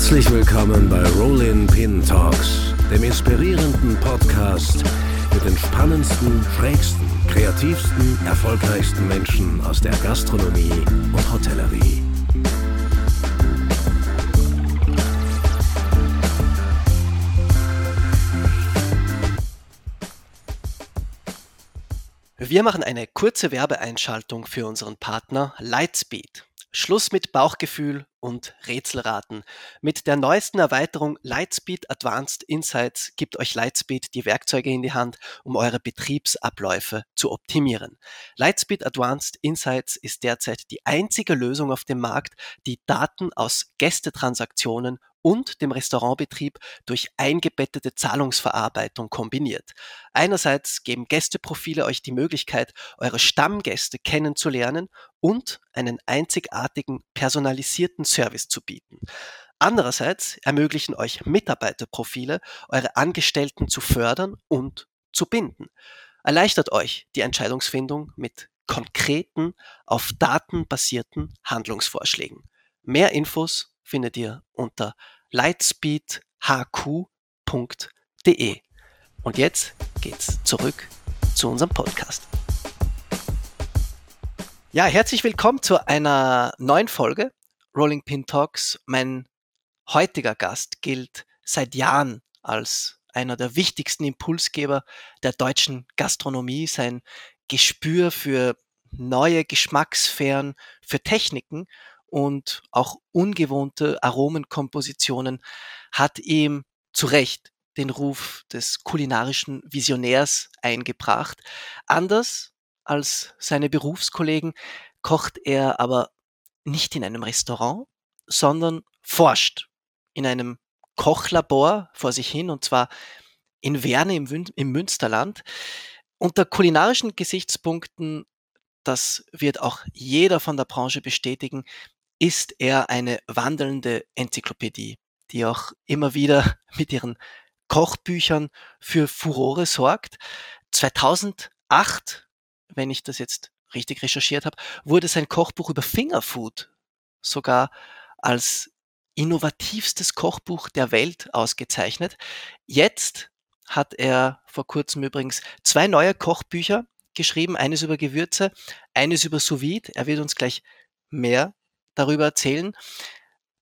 Herzlich willkommen bei Rollin Pin Talks, dem inspirierenden Podcast mit den spannendsten, schrägsten, kreativsten, erfolgreichsten Menschen aus der Gastronomie und Hotellerie. Wir machen eine kurze Werbeeinschaltung für unseren Partner Lightspeed. Schluss mit Bauchgefühl und Rätselraten. Mit der neuesten Erweiterung Lightspeed Advanced Insights gibt euch Lightspeed die Werkzeuge in die Hand, um eure Betriebsabläufe zu optimieren. Lightspeed Advanced Insights ist derzeit die einzige Lösung auf dem Markt, die Daten aus Gästetransaktionen und dem Restaurantbetrieb durch eingebettete Zahlungsverarbeitung kombiniert. Einerseits geben Gästeprofile euch die Möglichkeit, eure Stammgäste kennenzulernen und einen einzigartigen personalisierten Service zu bieten. Andererseits ermöglichen euch Mitarbeiterprofile, eure Angestellten zu fördern und zu binden. Erleichtert euch die Entscheidungsfindung mit konkreten, auf Daten basierten Handlungsvorschlägen. Mehr Infos findet ihr unter lightspeedhq.de. Und jetzt geht's zurück zu unserem Podcast. Ja, herzlich willkommen zu einer neuen Folge Rolling Pin Talks. Mein heutiger Gast gilt seit Jahren als einer der wichtigsten Impulsgeber der deutschen Gastronomie. Sein Gespür für neue Geschmackssphären, für Techniken und auch ungewohnte Aromenkompositionen hat ihm zu Recht den Ruf des kulinarischen Visionärs eingebracht. Anders als seine Berufskollegen kocht er aber nicht in einem Restaurant, sondern forscht in einem Kochlabor vor sich hin und zwar in Werne im, im Münsterland. Unter kulinarischen Gesichtspunkten, das wird auch jeder von der Branche bestätigen, ist er eine wandelnde Enzyklopädie, die auch immer wieder mit ihren Kochbüchern für Furore sorgt. 2008, wenn ich das jetzt richtig recherchiert habe, wurde sein Kochbuch über Fingerfood sogar als innovativstes Kochbuch der Welt ausgezeichnet. Jetzt hat er vor kurzem übrigens zwei neue Kochbücher geschrieben, eines über Gewürze, eines über Sous -Vide. Er wird uns gleich mehr darüber erzählen.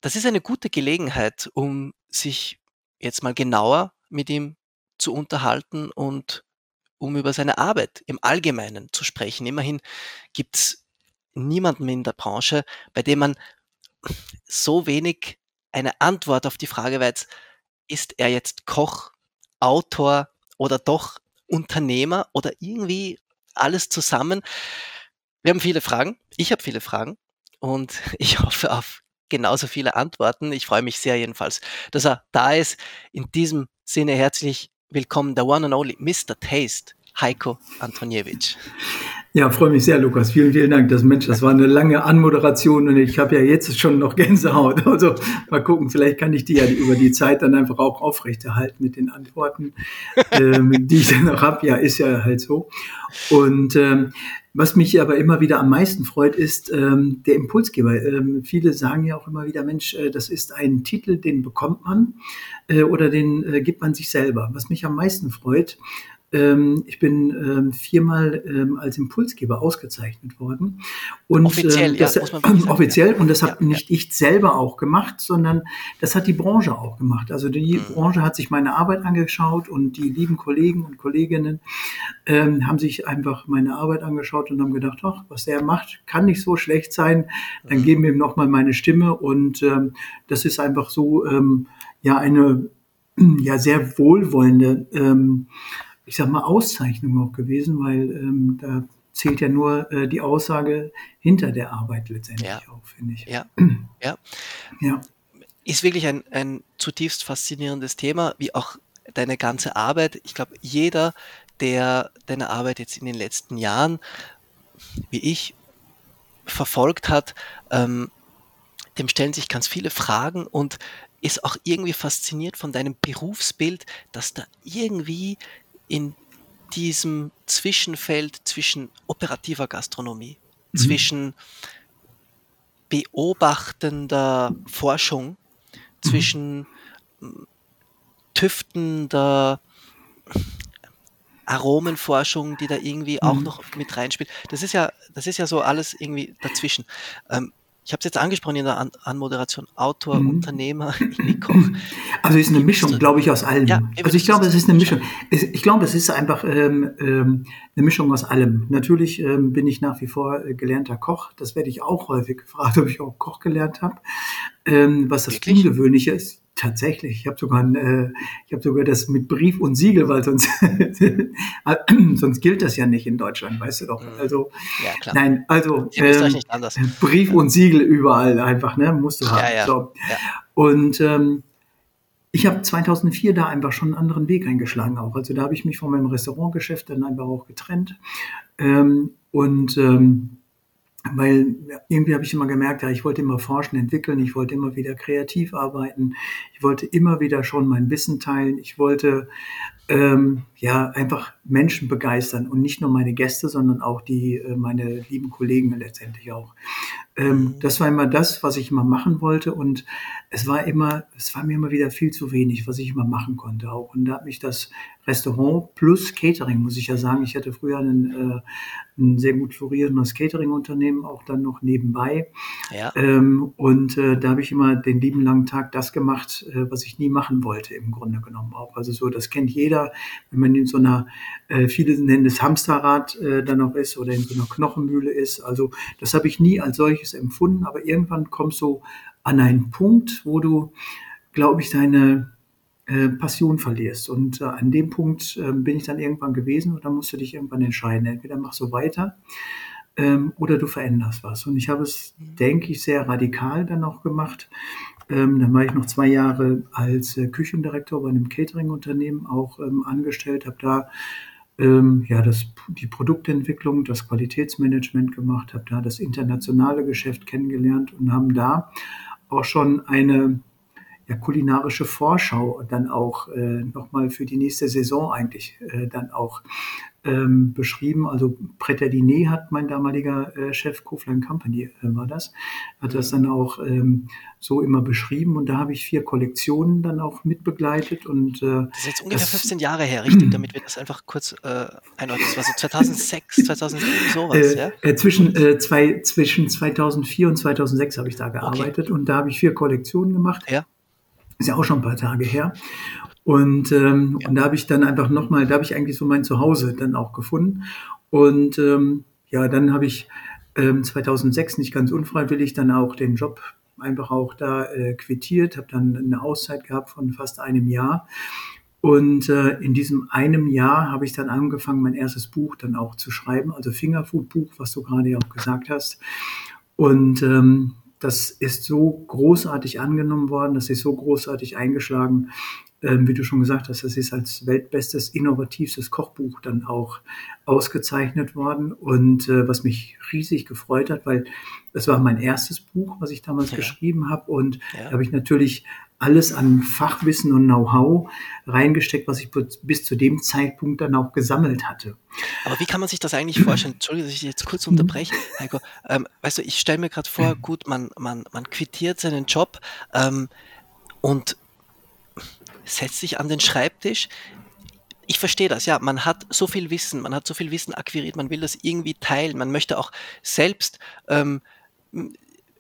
Das ist eine gute Gelegenheit, um sich jetzt mal genauer mit ihm zu unterhalten und um über seine Arbeit im Allgemeinen zu sprechen. Immerhin gibt es niemanden in der Branche, bei dem man so wenig eine Antwort auf die Frage weiß, ist er jetzt Koch, Autor oder doch Unternehmer oder irgendwie alles zusammen? Wir haben viele Fragen. Ich habe viele Fragen und ich hoffe auf genauso viele Antworten. Ich freue mich sehr jedenfalls, dass er da ist. In diesem Sinne herzlich willkommen, der One and Only Mr. Taste, Heiko Antoniewicz. Ja, freue mich sehr, Lukas. Vielen, vielen Dank. Das Mensch, das war eine lange Anmoderation und ich habe ja jetzt schon noch Gänsehaut. Also mal gucken, vielleicht kann ich die ja über die Zeit dann einfach auch aufrechterhalten mit den Antworten, ähm, die ich dann noch habe. Ja, ist ja halt so. Und ähm, was mich aber immer wieder am meisten freut, ist ähm, der Impulsgeber. Ähm, viele sagen ja auch immer wieder, Mensch, äh, das ist ein Titel, den bekommt man äh, oder den äh, gibt man sich selber. Was mich am meisten freut, ähm, ich bin ähm, viermal ähm, als Impulsgeber ausgezeichnet worden. Und, offiziell, das, ja, sagen, offiziell. Und das habe ja, nicht ja. ich selber auch gemacht, sondern das hat die Branche auch gemacht. Also die mhm. Branche hat sich meine Arbeit angeschaut und die lieben Kollegen und Kolleginnen ähm, haben sich einfach meine Arbeit angeschaut und haben gedacht, ach, was der macht, kann nicht so schlecht sein. Dann mhm. geben wir ihm nochmal meine Stimme. Und ähm, das ist einfach so ähm, ja eine ja sehr wohlwollende ähm, ich sag mal, Auszeichnung auch gewesen, weil ähm, da zählt ja nur äh, die Aussage hinter der Arbeit letztendlich ja. auch, finde ich. Ja. ja. ja. Ist wirklich ein, ein zutiefst faszinierendes Thema, wie auch deine ganze Arbeit. Ich glaube, jeder, der deine Arbeit jetzt in den letzten Jahren, wie ich, verfolgt hat, ähm, dem stellen sich ganz viele Fragen und ist auch irgendwie fasziniert von deinem Berufsbild, dass da irgendwie in diesem Zwischenfeld zwischen operativer Gastronomie, mhm. zwischen beobachtender Forschung zwischen tüftender Aromenforschung, die da irgendwie auch Mhm. noch mit reinspielt. Das ist ja, das ist ja so alles irgendwie dazwischen. Ähm, ich habe es jetzt angesprochen in der An Anmoderation, Autor, Mhm. Unternehmer, Koch. Also es ist eine Mischung, glaube ich, aus allem. Ja, also ich glaube, es ist eine? Mischung. Ich glaube, es ist einfach ähm, ähm, eine Mischung aus allem. Natürlich ähm, bin ich nach wie vor äh, gelernter Koch. Das werde ich auch häufig gefragt, ob ich auch Koch gelernt habe. Ähm, was das Wirklich? Ungewöhnliche ist. Tatsächlich, ich habe sogar, äh, ich habe sogar das mit Brief und Siegel, weil sonst, sonst gilt das ja nicht in Deutschland, weißt du doch. Mhm. Also Ja, klar. nein, also ähm. Brief und Siegel überall einfach, ne? Musst du haben. Ja. So. Und ähm, ich habe 2004 da einfach schon einen anderen Weg eingeschlagen auch. Also da habe ich mich von meinem Restaurantgeschäft dann einfach auch getrennt. Ähm, und ähm, weil irgendwie habe ich immer gemerkt, ja, ich wollte immer forschen, entwickeln, ich wollte immer wieder kreativ arbeiten, ich wollte immer wieder schon mein Wissen teilen, ich wollte ähm, ja einfach Menschen begeistern und nicht nur meine Gäste, sondern auch die äh, meine lieben Kollegen letztendlich auch. Ähm, das war immer das, was ich immer machen wollte und es war immer, es war mir immer wieder viel zu wenig, was ich immer machen konnte auch. Und da hat mich das Restaurant plus Catering, muss ich ja sagen, ich hatte früher einen, äh, ein sehr gut florierendes Catering-Unternehmen auch dann noch nebenbei. Ja. Ähm, und äh, da habe ich immer den lieben langen Tag das gemacht, äh, was ich nie machen wollte, im Grunde genommen auch. Also so, das kennt jeder, wenn man in so einer, äh, viele nennen es Hamsterrad äh, dann auch ist oder in so einer Knochenmühle ist. Also das habe ich nie als solches empfunden, aber irgendwann kommst du an einen Punkt, wo du, glaube ich, deine äh, Passion verlierst. Und äh, an dem Punkt äh, bin ich dann irgendwann gewesen und dann musst du dich irgendwann entscheiden. Entweder machst du weiter ähm, oder du veränderst was. Und ich habe es, denke ich, sehr radikal dann auch gemacht. Ähm, dann war ich noch zwei Jahre als äh, Küchendirektor bei einem Catering-Unternehmen auch ähm, angestellt, habe da ähm, ja, das, die Produktentwicklung, das Qualitätsmanagement gemacht, habe da das internationale Geschäft kennengelernt und haben da auch schon eine ja, kulinarische Vorschau dann auch äh, nochmal für die nächste Saison eigentlich äh, dann auch ähm, beschrieben. Also Pret à Diner hat mein damaliger äh, Chef Kofler Company äh, war das, hat das dann auch ähm, so immer beschrieben und da habe ich vier Kollektionen dann auch mitbegleitet und äh, Das ist jetzt ungefähr das- 15 Jahre her, richtig, damit wir das einfach kurz äh, einordnen. Das war so 2006, 2007, sowas, Äh, ja? äh, zwischen, äh, zwei, zwischen 2004 und 2006 habe ich da gearbeitet und da habe ich vier Kollektionen gemacht. Ja. Ist ja auch schon ein paar Tage her. Und, ähm, Ja. und da habe ich dann einfach nochmal, da habe ich eigentlich so mein Zuhause dann auch gefunden. Und ähm, ja, dann habe ich ähm, 2006 nicht ganz unfreiwillig dann auch den Job einfach auch da äh, quittiert, habe dann eine Auszeit gehabt von fast einem Jahr. Und äh, in diesem einem Jahr habe ich dann angefangen, mein erstes Buch dann auch zu schreiben, also Fingerfood-Buch, was du gerade ja auch gesagt hast. Und ähm, das ist so großartig angenommen worden, das ist so großartig eingeschlagen, wie du schon gesagt hast, das ist als weltbestes, innovativstes Kochbuch dann auch ausgezeichnet worden. Und äh, was mich riesig gefreut hat, weil das war mein erstes Buch, was ich damals Ja. geschrieben habe. Und Ja. da habe ich natürlich alles an Fachwissen und Know-how reingesteckt, was ich bis zu dem Zeitpunkt dann auch gesammelt hatte. Aber wie kann man sich das eigentlich vorstellen? Entschuldige, dass ich jetzt kurz unterbreche, Heiko. Ähm, weißt du, ich stelle mir gerade vor, gut, man, man, man quittiert seinen Job ähm, und setzt sich an den Schreibtisch. Ich verstehe das, ja. Man hat so viel Wissen, man hat so viel Wissen akquiriert, man will das irgendwie teilen, man möchte auch selbst ähm,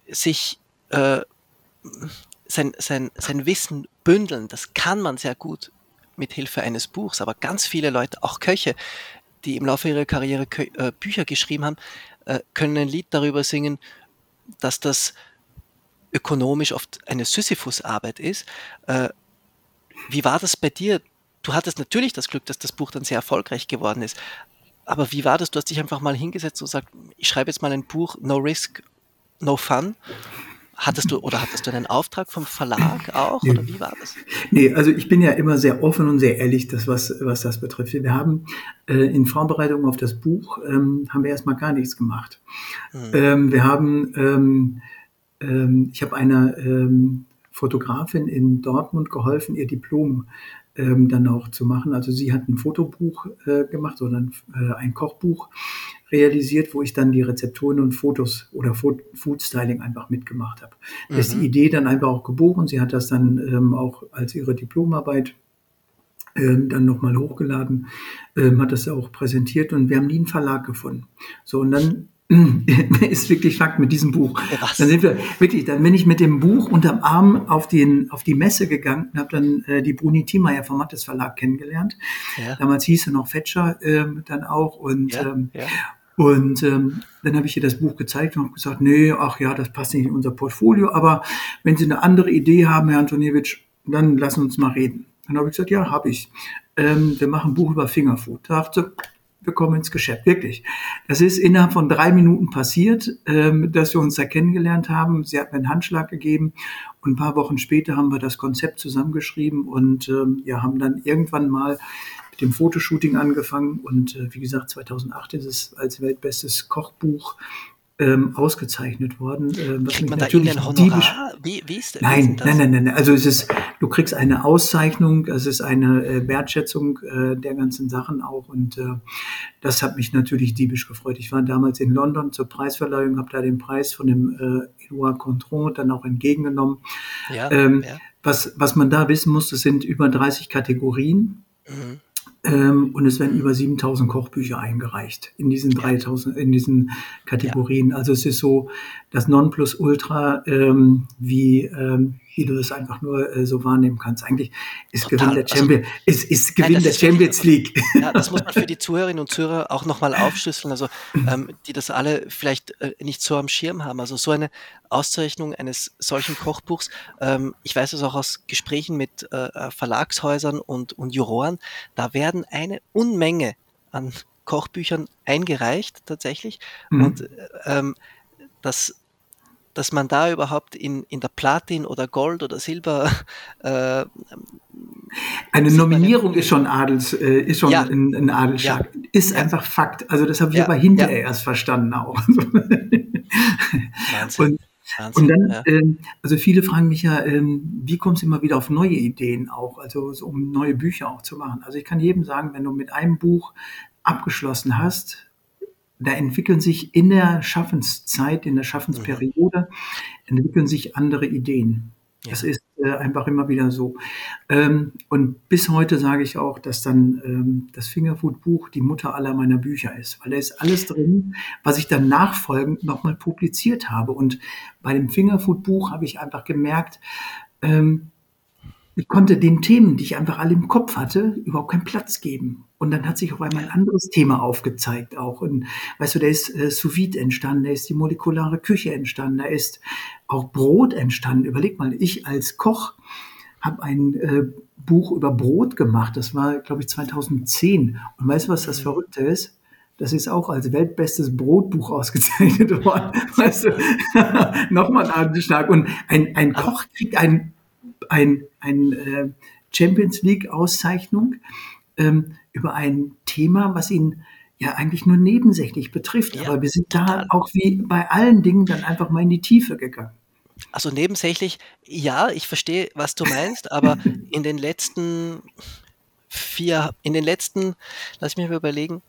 sich äh, sein, sein, sein Wissen bündeln. Das kann man sehr gut mit Hilfe eines Buchs, aber ganz viele Leute, auch Köche, die im Laufe ihrer Karriere Kö äh, Bücher geschrieben haben, äh, können ein Lied darüber singen, dass das ökonomisch oft eine Sisyphus-Arbeit ist. Äh, wie war das bei dir? Du hattest natürlich das Glück, dass das Buch dann sehr erfolgreich geworden ist. Aber wie war das? Du hast dich einfach mal hingesetzt und gesagt, ich schreibe jetzt mal ein Buch, no risk, no fun. Hattest du oder hattest du einen Auftrag vom Verlag auch? Nee. Oder wie war das? Nee, also ich bin ja immer sehr offen und sehr ehrlich, das, was, was das betrifft. Wir haben äh, in Vorbereitung auf das Buch, ähm, haben wir erstmal gar nichts gemacht. Hm. Ähm, wir haben, ähm, ähm, ich habe einer ähm, Fotografin in Dortmund geholfen, ihr Diplom ähm, dann auch zu machen. Also sie hat ein Fotobuch äh, gemacht oder ein, äh, ein Kochbuch realisiert, wo ich dann die Rezepturen und Fotos oder Food Styling einfach mitgemacht habe. Da mhm. ist die Idee dann einfach auch geboren. Sie hat das dann ähm, auch als ihre Diplomarbeit ähm, dann nochmal hochgeladen, ähm, hat das auch präsentiert und wir haben nie einen Verlag gefunden. So, und dann ist wirklich Fakt mit diesem Buch. Was? Dann sind wir wirklich, dann bin ich mit dem Buch unterm Arm auf, den, auf die Messe gegangen und habe dann äh, die Bruni Thiemeyer vom Mattes Verlag kennengelernt. Ja. Damals hieß er noch Fetscher ähm, dann auch und ja, ähm, ja. Und ähm, dann habe ich ihr das Buch gezeigt und habe gesagt, nee, ach ja, das passt nicht in unser Portfolio, aber wenn Sie eine andere Idee haben, Herr Antoniewicz, dann lassen wir uns mal reden. Dann habe ich gesagt, ja, habe ich. Ähm, wir machen ein Buch über Fingerfood. Da dachte wir kommen ins Geschäft, wirklich. Das ist innerhalb von drei Minuten passiert, ähm, dass wir uns da kennengelernt haben. Sie hat mir einen Handschlag gegeben und ein paar Wochen später haben wir das Konzept zusammengeschrieben und ähm, ja, haben dann irgendwann mal mit dem Fotoshooting angefangen und äh, wie gesagt, 2008 ist es als weltbestes Kochbuch ähm, ausgezeichnet worden. Äh, was Kriegt man da irgendein Honorar? Wie, wie ist, nein, ist nein, nein, nein, nein. Also es ist, du kriegst eine Auszeichnung, es ist eine äh, Wertschätzung äh, der ganzen Sachen auch und äh, das hat mich natürlich diebisch gefreut. Ich war damals in London zur Preisverleihung, habe da den Preis von dem äh, Edouard Contron dann auch entgegengenommen. Ja, ähm, ja. Was, was man da wissen muss, das sind über 30 Kategorien. Mhm. Ähm, und es werden über 7000 Kochbücher eingereicht in diesen 3000, in diesen Kategorien. Ja. Also es ist so das Nonplusultra, ähm, wie, ähm, wie du das einfach nur äh, so wahrnehmen kannst. Eigentlich ist Total. Gewinn der, Champion, also, ist, ist Gewinn nein, der ist Champions League. Ja, das muss man für die Zuhörerinnen und Zuhörer auch nochmal aufschlüsseln, also ähm, die das alle vielleicht äh, nicht so am Schirm haben. Also so eine Auszeichnung eines solchen Kochbuchs, ähm, ich weiß es auch aus Gesprächen mit äh, Verlagshäusern und, und Juroren, da werden eine Unmenge an Kochbüchern eingereicht tatsächlich. Mhm. Und äh, ähm, das dass man da überhaupt in, in der Platin oder Gold oder Silber äh, eine Nominierung ist schon Adels, äh, ist schon ja. ein, ein Adelsschlag. Ja. Ist ja. einfach Fakt. Also das habe ich aber hinterher erst verstanden auch. Wahnsinn. Und, Wahnsinn, und dann, ähm, also viele fragen mich ja, ähm, wie kommst du immer wieder auf neue Ideen auch, also so, um neue Bücher auch zu machen. Also ich kann jedem sagen, wenn du mit einem Buch abgeschlossen hast, da entwickeln sich in der Schaffenszeit, in der Schaffensperiode, entwickeln sich andere Ideen. Ja. Das ist äh, einfach immer wieder so. Ähm, und bis heute sage ich auch, dass dann ähm, das Fingerfood-Buch die Mutter aller meiner Bücher ist, weil da ist alles drin, was ich dann nachfolgend nochmal publiziert habe. Und bei dem Fingerfood-Buch habe ich einfach gemerkt, ähm, ich konnte den Themen, die ich einfach alle im Kopf hatte, überhaupt keinen Platz geben. Und dann hat sich auf einmal ein anderes Thema aufgezeigt auch. Und weißt du, da ist äh, Sous vide entstanden, da ist die molekulare Küche entstanden, da ist auch Brot entstanden. Überleg mal, ich als Koch habe ein äh, Buch über Brot gemacht. Das war, glaube ich, 2010. Und weißt du, was das mhm. Verrückte ist? Das ist auch als weltbestes Brotbuch ausgezeichnet worden. Weißt du, nochmal ein Anschlag. Und ein, ein Koch kriegt ein ein, ein äh, Champions League Auszeichnung ähm, über ein Thema, was ihn ja eigentlich nur nebensächlich betrifft. Ja, Aber wir sind da auch wie bei allen Dingen dann einfach mal in die Tiefe gegangen. Also nebensächlich, ja, ich verstehe, was du meinst, aber in den letzten vier, in den letzten, lass mich mal überlegen,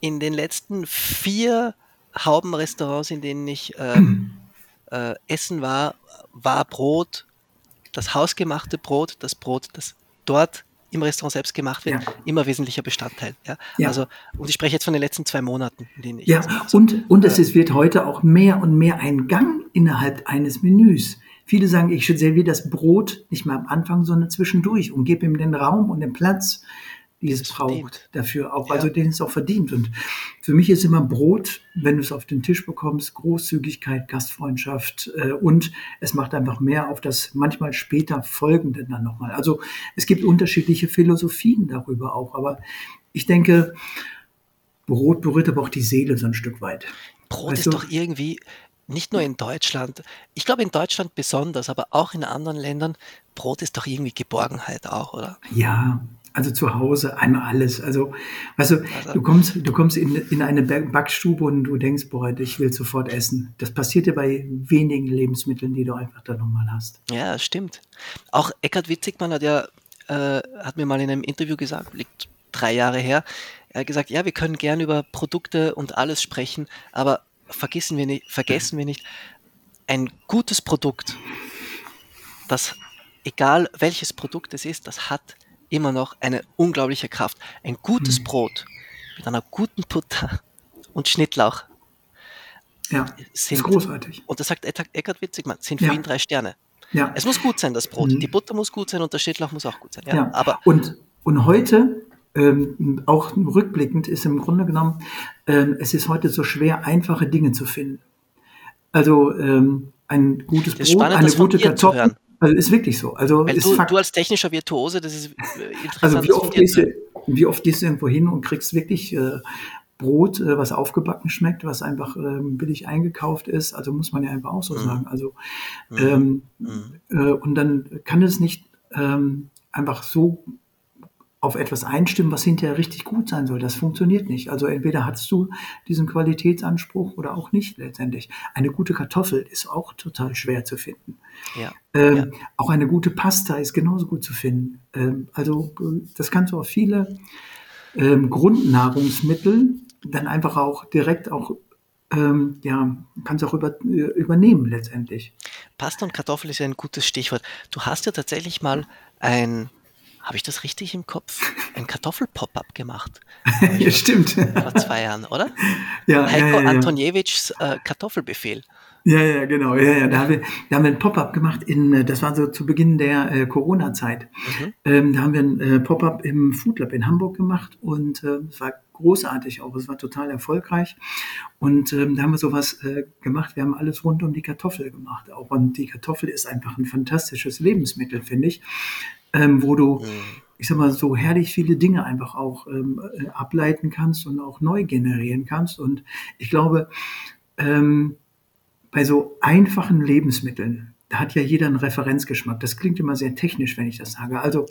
in den letzten vier Haubenrestaurants, in denen ich ähm, äh, essen war, war Brot das hausgemachte Brot, das Brot, das dort im Restaurant selbst gemacht wird, ja. immer wesentlicher Bestandteil. Ja? ja? Also, und ich spreche jetzt von den letzten zwei Monaten, in denen ich. Ja, und, und es ist, wird heute auch mehr und mehr ein Gang innerhalb eines Menüs. Viele sagen, ich serviere das Brot nicht mal am Anfang, sondern zwischendurch und gebe ihm den Raum und den Platz, die es braucht verdient. dafür auch, ja. also den es auch verdient. Und für mich ist immer Brot, wenn du es auf den Tisch bekommst, Großzügigkeit, Gastfreundschaft äh, und es macht einfach mehr auf das manchmal später Folgende dann nochmal. Also es gibt unterschiedliche Philosophien darüber auch, aber ich denke, Brot berührt aber auch die Seele so ein Stück weit. Brot weißt ist du? doch irgendwie, nicht nur in Deutschland, ich glaube in Deutschland besonders, aber auch in anderen Ländern, Brot ist doch irgendwie Geborgenheit auch, oder? Ja, also zu Hause, einmal alles. Also, weißt du, du kommst, du kommst in, in eine Backstube und du denkst, boah, ich will sofort essen. Das passiert dir bei wenigen Lebensmitteln, die du einfach da nochmal hast. Ja, stimmt. Auch Eckhard Witzigmann hat ja, äh, hat mir mal in einem Interview gesagt, liegt drei Jahre her, Er hat gesagt, ja, wir können gern über Produkte und alles sprechen, aber vergessen wir nicht, vergessen wir nicht, ein gutes Produkt, das, egal welches Produkt es ist, das hat immer noch eine unglaubliche Kraft. Ein gutes mhm. Brot mit einer guten Butter und Schnittlauch. Ja, sind, ist großartig. Und das sagt Eckhard Witzigmann, sind für ja. ihn drei Sterne. Ja. Es muss gut sein, das Brot. Mhm. Die Butter muss gut sein und der Schnittlauch muss auch gut sein. Ja, ja. Aber und, und heute, ähm, auch rückblickend, ist im Grunde genommen, ähm, es ist heute so schwer, einfache Dinge zu finden. Also ähm, ein gutes Brot, eine gute Kartoffel. Also ist wirklich so. Also Weil du, du, als technischer Virtuose, das ist äh, interessant. Also wie oft, gehst du, wie oft gehst du irgendwo hin und kriegst wirklich äh, Brot, äh, was aufgebacken schmeckt, was einfach ähm, billig eingekauft ist. Also muss man ja einfach auch so mhm. sagen. Also mhm. ähm, mhm. Äh, und dann kann es nicht ähm, einfach so auf etwas einstimmen, was hinterher richtig gut sein soll. Das funktioniert nicht. Also entweder hast du diesen Qualitätsanspruch oder auch nicht letztendlich. Eine gute Kartoffel ist auch total schwer zu finden. Ja. Ähm, ja. Auch eine gute Pasta ist genauso gut zu finden. Ähm, also das kannst du auf viele ähm, Grundnahrungsmittel dann einfach auch direkt auch ähm, ja, kannst auch über, übernehmen letztendlich. Pasta und Kartoffel ist ja ein gutes Stichwort. Du hast ja tatsächlich mal ein, habe ich das richtig im Kopf, ein Kartoffel-Pop-Up gemacht. ja, stimmt. Vor zwei Jahren, oder? Ja, Heiko ja, ja. Antoniewicz äh, Kartoffelbefehl. Ja, ja, genau. Ja, ja. Da, haben wir, da haben wir ein Pop-up gemacht in, äh, das war so zu Beginn der äh, Corona-Zeit. Mhm. Ähm, da haben wir ein äh, Pop-up im Food Lab in Hamburg gemacht und äh, es war großartig auch. Es war total erfolgreich. Und ähm, da haben wir sowas äh, gemacht. Wir haben alles rund um die Kartoffel gemacht. Auch und die Kartoffel ist einfach ein fantastisches Lebensmittel, finde ich, ähm, wo du mhm ich sag mal, so herrlich viele Dinge einfach auch ähm, äh, ableiten kannst und auch neu generieren kannst. Und ich glaube, ähm, bei so einfachen Lebensmitteln, da hat ja jeder einen Referenzgeschmack. Das klingt immer sehr technisch, wenn ich das sage. Also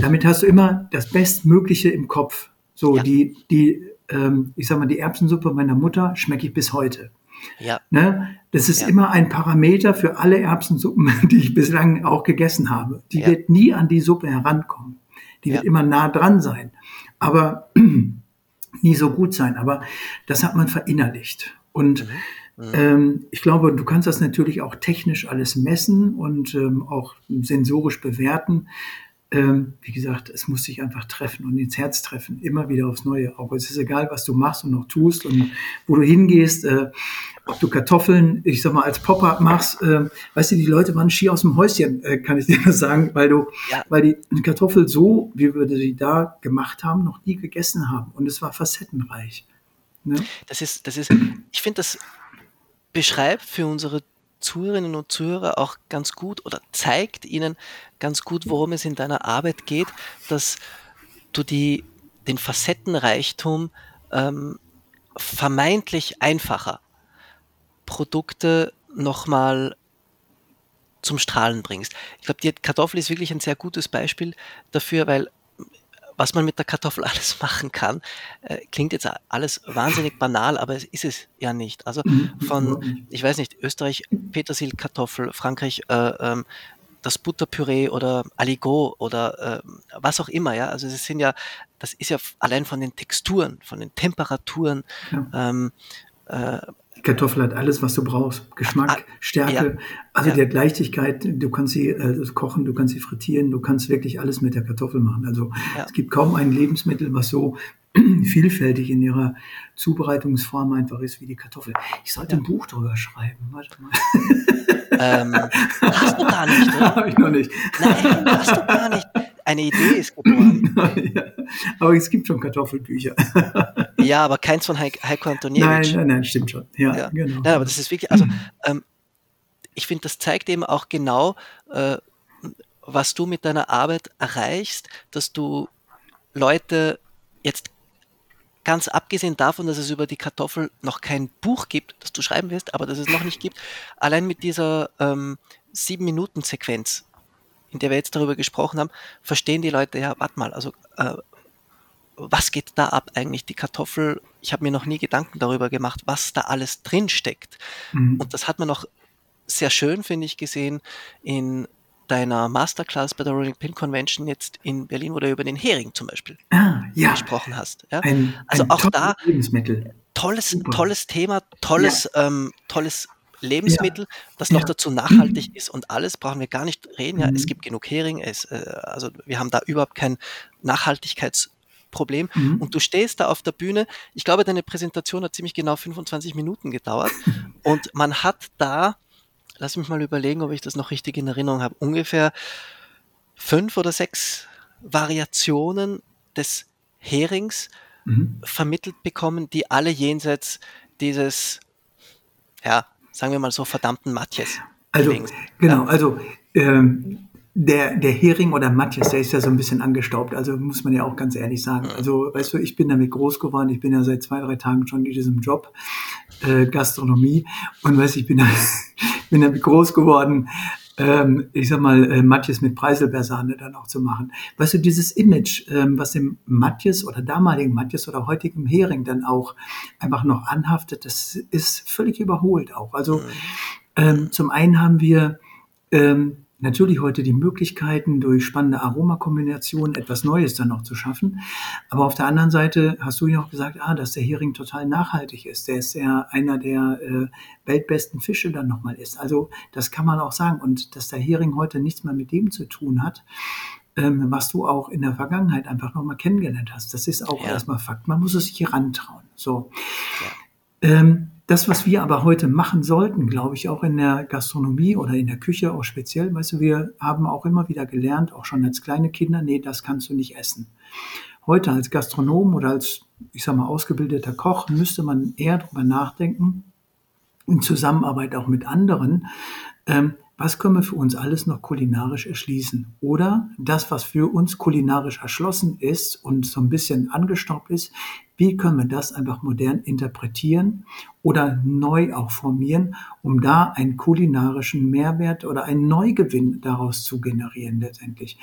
damit hast du immer das Bestmögliche im Kopf. So ja. die, die, ähm, ich sag mal, die Erbsensuppe meiner Mutter schmecke ich bis heute. Ja. Ne? Das ist ja. immer ein Parameter für alle Erbsensuppen, die ich bislang auch gegessen habe. Die ja. wird nie an die Suppe herankommen. Die wird immer nah dran sein, aber nie so gut sein. Aber das hat man verinnerlicht. Und mhm. Mhm. Ähm, ich glaube, du kannst das natürlich auch technisch alles messen und ähm, auch sensorisch bewerten. Ähm, wie gesagt, es muss sich einfach treffen und ins Herz treffen, immer wieder aufs Neue. Auch es ist egal, was du machst und noch tust und wo du hingehst, äh, ob du Kartoffeln, ich sag mal, als Pop-up machst, äh, weißt du, die Leute waren schier aus dem Häuschen, äh, kann ich dir sagen, weil du, ja. weil die Kartoffel so, wie wir sie da gemacht haben, noch nie gegessen haben. Und es war facettenreich. Ne? Das ist, das ist, ich finde das beschreibt für unsere Zuhörerinnen und Zuhörer auch ganz gut oder zeigt ihnen ganz gut, worum es in deiner Arbeit geht, dass du die, den Facettenreichtum ähm, vermeintlich einfacher Produkte nochmal zum Strahlen bringst. Ich glaube, die Kartoffel ist wirklich ein sehr gutes Beispiel dafür, weil was man mit der Kartoffel alles machen kann, äh, klingt jetzt alles wahnsinnig banal, aber es ist es ja nicht. Also mhm. von, ich weiß nicht, Österreich Petersilkartoffel, Frankreich äh, ähm, das Butterpüree oder Aligot oder äh, was auch immer, ja. Also es sind ja, das ist ja allein von den Texturen, von den Temperaturen, ja. ähm, äh, Kartoffel hat alles, was du braust. Geschmack, ah, Stärke, ja. also ja. der Leichtigkeit. Du kannst sie äh, kochen, du kannst sie frittieren, du kannst wirklich alles mit der Kartoffel machen. Also ja. es gibt kaum ein Lebensmittel, was so vielfältig in ihrer Zubereitungsform einfach ist wie die Kartoffel. Ich sollte ein Buch drüber schreiben. Warte mal. Ähm, hast du gar nicht? Habe ich noch nicht. Nein, hast du gar nicht. Eine Idee ist geboren. ja, aber es gibt schon Kartoffelbücher. ja, aber keins von Heiko Antoniewicz. Nein, nein, nein, stimmt schon. Ja, ja. genau. Nein, aber das ist wirklich, also ähm, ich finde, das zeigt eben auch genau, äh, was du mit deiner Arbeit erreichst, dass du Leute jetzt ganz abgesehen davon, dass es über die Kartoffel noch kein Buch gibt, das du schreiben wirst, aber dass es noch nicht gibt, allein mit dieser ähm, sieben Minuten Sequenz in der wir jetzt darüber gesprochen haben, verstehen die Leute, ja, warte mal, also äh, was geht da ab eigentlich? Die Kartoffel, ich habe mir noch nie Gedanken darüber gemacht, was da alles drin steckt. Mhm. Und das hat man noch sehr schön, finde ich, gesehen in deiner Masterclass bei der Rolling Pin Convention jetzt in Berlin, wo du über den Hering zum Beispiel Ah, ja. gesprochen hast. Ja? Ein, Also ein auch da- Lebensmittel. Tolles, Super. tolles Thema, tolles, ähm, tolles Lebensmittel, das noch Ja. dazu nachhaltig ist und alles brauchen wir gar nicht reden. Ja, es Mhm. gibt genug Hering, es, äh, also wir haben da überhaupt kein Nachhaltigkeitsproblem. Mhm. Und du stehst da auf der Bühne. Ich glaube, deine Präsentation hat ziemlich genau 25 Minuten gedauert. und man hat da, lass mich mal überlegen, ob ich das noch richtig in Erinnerung habe, ungefähr fünf oder sechs Variationen des Herings Mhm. vermittelt bekommen, die alle jenseits dieses, ja, sagen wir mal so, verdammten Matjes. Also, gelegen genau, also ähm, der, der Hering oder Matthias, der ist ja so ein bisschen angestaubt, also muss man ja auch ganz ehrlich sagen. Also, weißt du, ich bin damit groß geworden, ich bin ja seit zwei, drei Tagen schon in diesem Job, äh, Gastronomie, und weißt du, ich bin, da, bin damit groß geworden, ähm, ich sag mal, äh, Matthias mit Preiselbeersahne dann auch zu machen. Weißt du, dieses Image, ähm, was dem Matthias oder damaligen Matthias oder heutigem Hering dann auch einfach noch anhaftet, das ist völlig überholt auch. Also, ähm, zum einen haben wir ähm, natürlich heute die Möglichkeiten, durch spannende Aromakombinationen etwas Neues dann noch zu schaffen. Aber auf der anderen Seite hast du ja auch gesagt, ah, dass der Hering total nachhaltig ist. Der ist ja einer der äh, weltbesten Fische dann nochmal ist. Also das kann man auch sagen. Und dass der Hering heute nichts mehr mit dem zu tun hat, ähm, was du auch in der Vergangenheit einfach nochmal kennengelernt hast. Das ist auch Ja. erstmal Fakt. Man muss es sich herantrauen. So. Ja. Ähm, das, was wir aber heute machen sollten, glaube ich, auch in der Gastronomie oder in der Küche auch speziell, weißt du, wir haben auch immer wieder gelernt, auch schon als kleine Kinder, nee, das kannst du nicht essen. Heute als Gastronom oder als, ich sag mal, ausgebildeter Koch müsste man eher darüber nachdenken, in Zusammenarbeit auch mit anderen, ähm, was können wir für uns alles noch kulinarisch erschließen? Oder das, was für uns kulinarisch erschlossen ist und so ein bisschen angestaubt ist, wie können wir das einfach modern interpretieren oder neu auch formieren, um da einen kulinarischen Mehrwert oder einen Neugewinn daraus zu generieren letztendlich.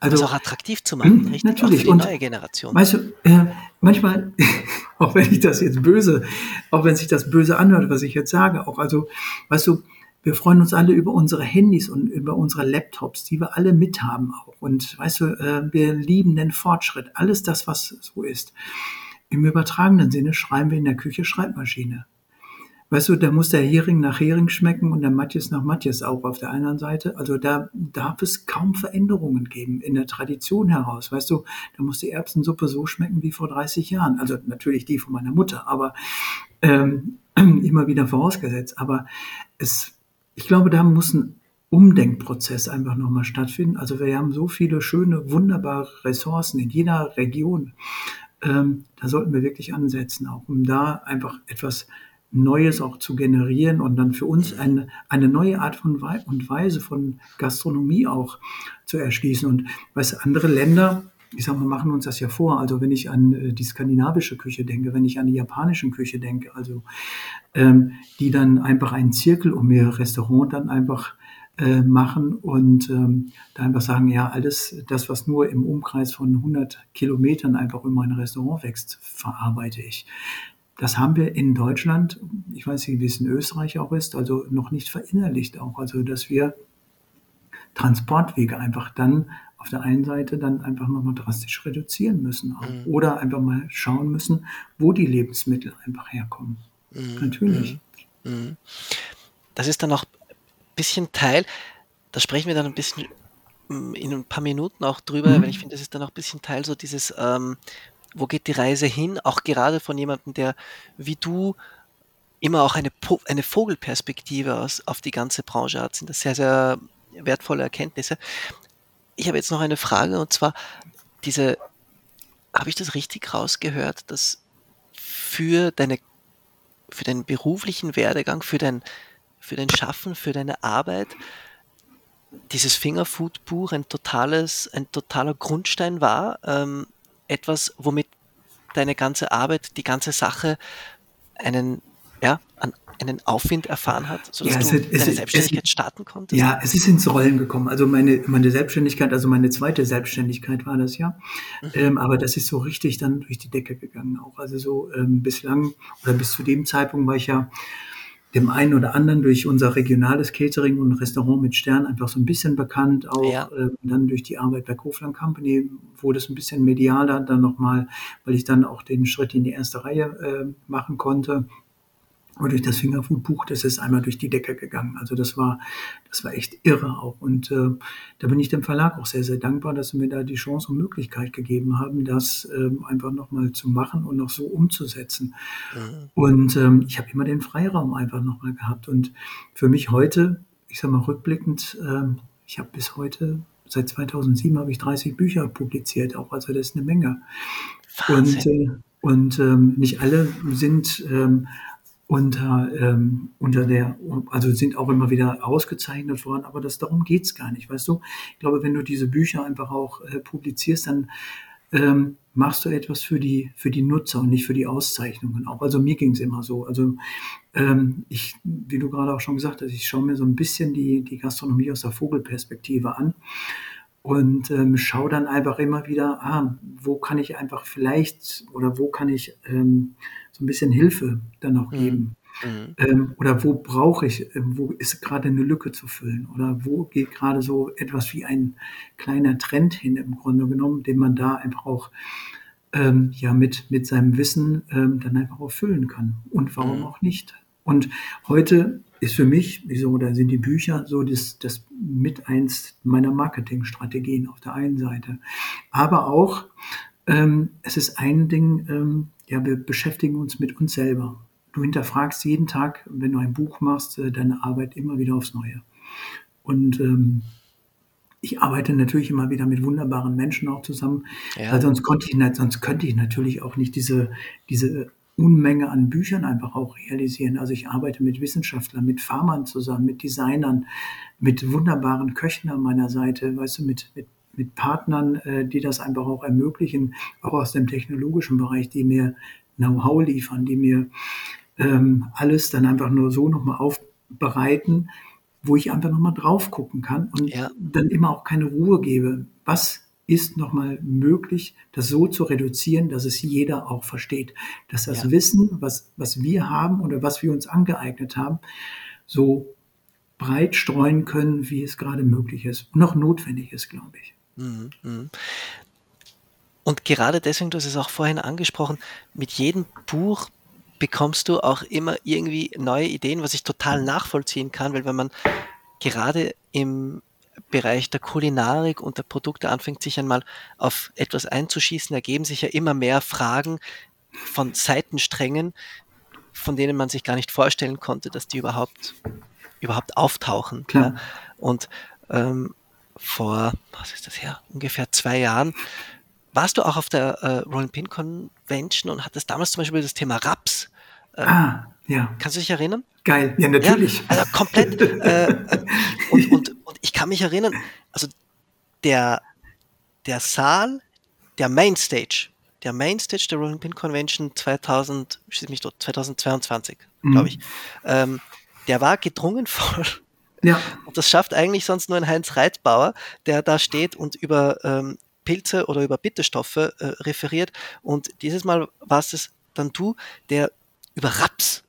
Also Also auch attraktiv zu machen, Mhm, richtig? natürlich. Auch für die Und- neue Generation. Weißt du, äh, manchmal, auch wenn ich das jetzt böse, auch wenn sich das böse anhört, was ich jetzt sage, auch also, weißt du, wir freuen uns alle über unsere Handys und über unsere Laptops, die wir alle mithaben auch. Und weißt du, äh, wir lieben den Fortschritt, alles das, was so ist. Im übertragenen Sinne schreiben wir in der Küche Schreibmaschine. Weißt du, da muss der Hering nach Hering schmecken und der Matthias nach Matthias auch auf der anderen Seite. Also da darf es kaum Veränderungen geben in der Tradition heraus. Weißt du, da muss die Erbsensuppe so schmecken wie vor 30 Jahren. Also natürlich die von meiner Mutter, aber ähm, immer wieder vorausgesetzt. Aber es, ich glaube, da muss ein Umdenkprozess einfach nochmal stattfinden. Also wir haben so viele schöne, wunderbare Ressourcen in jeder Region. Ähm, da sollten wir wirklich ansetzen, auch um da einfach etwas Neues auch zu generieren und dann für uns eine, eine neue Art von Wei und Weise von Gastronomie auch zu erschließen. Und du, andere Länder, ich sag mal, machen uns das ja vor. Also wenn ich an äh, die skandinavische Küche denke, wenn ich an die japanische Küche denke, also ähm, die dann einfach einen Zirkel um ihr Restaurant dann einfach äh, machen und ähm, da einfach sagen, ja, alles das, was nur im Umkreis von 100 Kilometern einfach in mein Restaurant wächst, verarbeite ich. Das haben wir in Deutschland, ich weiß nicht, wie es in Österreich auch ist, also noch nicht verinnerlicht auch. Also, dass wir Transportwege einfach dann auf der einen Seite dann einfach nochmal drastisch reduzieren müssen auch. Mhm. oder einfach mal schauen müssen, wo die Lebensmittel einfach herkommen. Mhm, Natürlich. mhm, mhm. Das ist dann auch bisschen Teil, da sprechen wir dann ein bisschen mm, in ein paar Minuten auch drüber, Mhm. weil ich finde, das ist dann auch ein bisschen Teil so dieses, ähm, wo geht die Reise hin, auch gerade von jemandem, der wie du immer auch eine, Po- eine Vogelperspektive aus, auf die ganze Branche hat, sind das sehr, sehr wertvolle Erkenntnisse. Ich habe jetzt noch eine Frage und zwar diese, habe ich das richtig rausgehört, dass für deine, für deinen beruflichen Werdegang, für dein, für dein Schaffen, für deine Arbeit, dieses Fingerfood-Buch ein totales, ein totaler Grundstein war, ähm, etwas, womit deine ganze Arbeit, die ganze Sache einen, ja, an, einen Aufwind erfahren hat, sodass Ja, es du es deine ist- Selbstständigkeit es- starten konntest? Ja, es ist ins Rollen gekommen. Also meine, meine Selbstständigkeit, also meine zweite Selbstständigkeit war das ja. Mhm. Ähm, aber das ist so richtig dann durch die Decke gegangen auch. Also so ähm, bislang oder bis zu dem Zeitpunkt war ich ja dem einen oder anderen durch unser regionales Catering und Restaurant mit Stern einfach so ein bisschen bekannt, auch ja. äh, dann durch die Arbeit bei Kofland Company wurde es ein bisschen medialer dann nochmal, weil ich dann auch den Schritt in die erste Reihe äh, machen konnte und durch das Fingerfood-Buch, das ist einmal durch die Decke gegangen. Also das war, das war echt irre auch. Und äh, da bin ich dem Verlag auch sehr, sehr dankbar, dass sie mir da die Chance und Möglichkeit gegeben haben, das ähm, einfach nochmal zu machen und noch so umzusetzen. Mhm. Und ähm, ich habe immer den Freiraum einfach nochmal gehabt. Und für mich heute, ich sage mal rückblickend, äh, ich habe bis heute, seit 2007 habe ich 30 Bücher publiziert, auch also das ist eine Menge. Wahnsinn. Und, äh, und ähm, nicht alle sind ähm, unter, ähm, unter der, also sind auch immer wieder ausgezeichnet worden, aber das darum geht's gar nicht, weißt du? Ich glaube, wenn du diese Bücher einfach auch äh, publizierst, dann ähm, machst du etwas für die, für die Nutzer und nicht für die Auszeichnungen auch. Also mir ging's immer so. Also ähm, ich, wie du gerade auch schon gesagt hast, ich schaue mir so ein bisschen die, die Gastronomie aus der Vogelperspektive an und ähm, schaue dann einfach immer wieder, ah, wo kann ich einfach vielleicht oder wo kann ich ähm, so ein bisschen Hilfe dann noch mhm. geben. Mhm. Ähm, oder wo brauche ich, äh, wo ist gerade eine Lücke zu füllen? Oder wo geht gerade so etwas wie ein kleiner Trend hin im Grunde genommen, den man da einfach auch ähm, ja mit, mit seinem Wissen ähm, dann einfach auch füllen kann. Und warum mhm. auch nicht? Und heute ist für mich, wieso, da sind die Bücher so das, das mit eins meiner Marketingstrategien auf der einen Seite. Aber auch, ähm, es ist ein Ding, ähm, ja, wir beschäftigen uns mit uns selber. Du hinterfragst jeden Tag, wenn du ein Buch machst, äh, deine Arbeit immer wieder aufs Neue. Und ähm, ich arbeite natürlich immer wieder mit wunderbaren Menschen auch zusammen, ja. weil sonst konnte ich nicht, sonst könnte ich natürlich auch nicht diese, diese Unmenge an Büchern einfach auch realisieren. Also ich arbeite mit Wissenschaftlern, mit Farmern zusammen, mit Designern, mit wunderbaren Köchen an meiner Seite, weißt du, mit, mit mit Partnern, äh, die das einfach auch ermöglichen, auch aus dem technologischen Bereich, die mir Know-how liefern, die mir ähm, alles dann einfach nur so nochmal aufbereiten, wo ich einfach nochmal drauf gucken kann und ja. dann immer auch keine Ruhe gebe. Was ist nochmal möglich, das so zu reduzieren, dass es jeder auch versteht, dass das ja. Wissen, was, was wir haben oder was wir uns angeeignet haben, so breit streuen können, wie es gerade möglich ist und noch notwendig ist, glaube ich. Mhm, mhm. Und gerade deswegen, du hast es auch vorhin angesprochen, mit jedem Buch bekommst du auch immer irgendwie neue Ideen, was ich total nachvollziehen kann, weil wenn man gerade im Bereich der Kulinarik und der Produkte anfängt, sich einmal auf etwas einzuschießen, ergeben sich ja immer mehr Fragen von Seitensträngen, von denen man sich gar nicht vorstellen konnte, dass die überhaupt, überhaupt auftauchen. Ja. Und ähm, vor, was ist das her, ungefähr zwei Jahren, warst du auch auf der äh, Rolling Pin Convention und hattest damals zum Beispiel das Thema Raps. Äh, ah, ja. Kannst du dich erinnern? Geil, ja, natürlich. Ja, also komplett. äh, und, und, und ich kann mich erinnern, also der, der Saal, der Mainstage, der Mainstage der Rolling Pin Convention 2000, mich dort, 2022, mhm. glaube ich, ähm, der war gedrungen voll ja. Und das schafft eigentlich sonst nur ein Heinz Reitbauer, der da steht und über ähm, Pilze oder über Bitterstoffe äh, referiert. Und dieses Mal war es dann du, der über Raps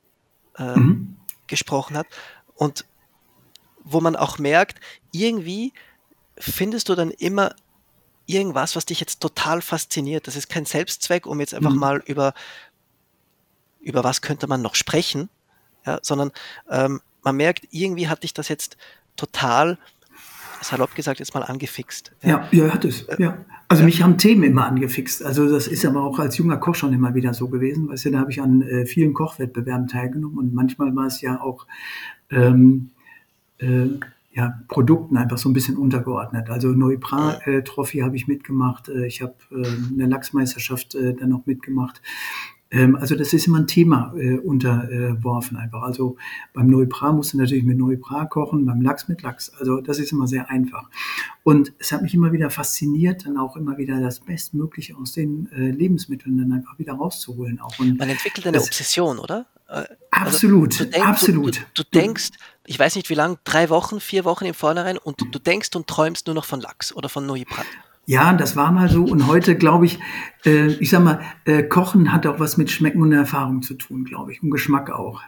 äh, mhm. gesprochen hat. Und wo man auch merkt, irgendwie findest du dann immer irgendwas, was dich jetzt total fasziniert. Das ist kein Selbstzweck, um jetzt einfach mhm. mal über, über was könnte man noch sprechen, ja, sondern ähm, man merkt, irgendwie hat dich das jetzt total, salopp gesagt, jetzt mal angefixt. Ja, ja, ja hat es. Ja. Also mich haben Themen immer angefixt. Also das ist aber auch als junger Koch schon immer wieder so gewesen. Weißt du, da habe ich an äh, vielen Kochwettbewerben teilgenommen und manchmal war es ja auch ähm, äh, ja, Produkten einfach so ein bisschen untergeordnet. Also Neupra-Trophy äh, habe ich mitgemacht. Äh, ich habe äh, eine Lachsmeisterschaft äh, dann noch mitgemacht. Ähm, also das ist immer ein Thema äh, unterworfen einfach. Also beim Neupra musst du natürlich mit Neupra kochen, beim Lachs mit Lachs. Also das ist immer sehr einfach. Und es hat mich immer wieder fasziniert, dann auch immer wieder das Bestmögliche aus den äh, Lebensmitteln dann einfach wieder rauszuholen. Auch. Und Man entwickelt eine Obsession, oder? Äh, absolut, also, denk, absolut. Du, du, du, denkst, ich weiß nicht wie lange, drei Wochen, vier Wochen im Vornherein und du denkst und träumst nur noch von Lachs oder von Neupra. Ja, das war mal so. Und heute glaube ich, äh, ich sag mal, äh, Kochen hat auch was mit Schmecken und Erfahrung zu tun, glaube ich, und Geschmack auch.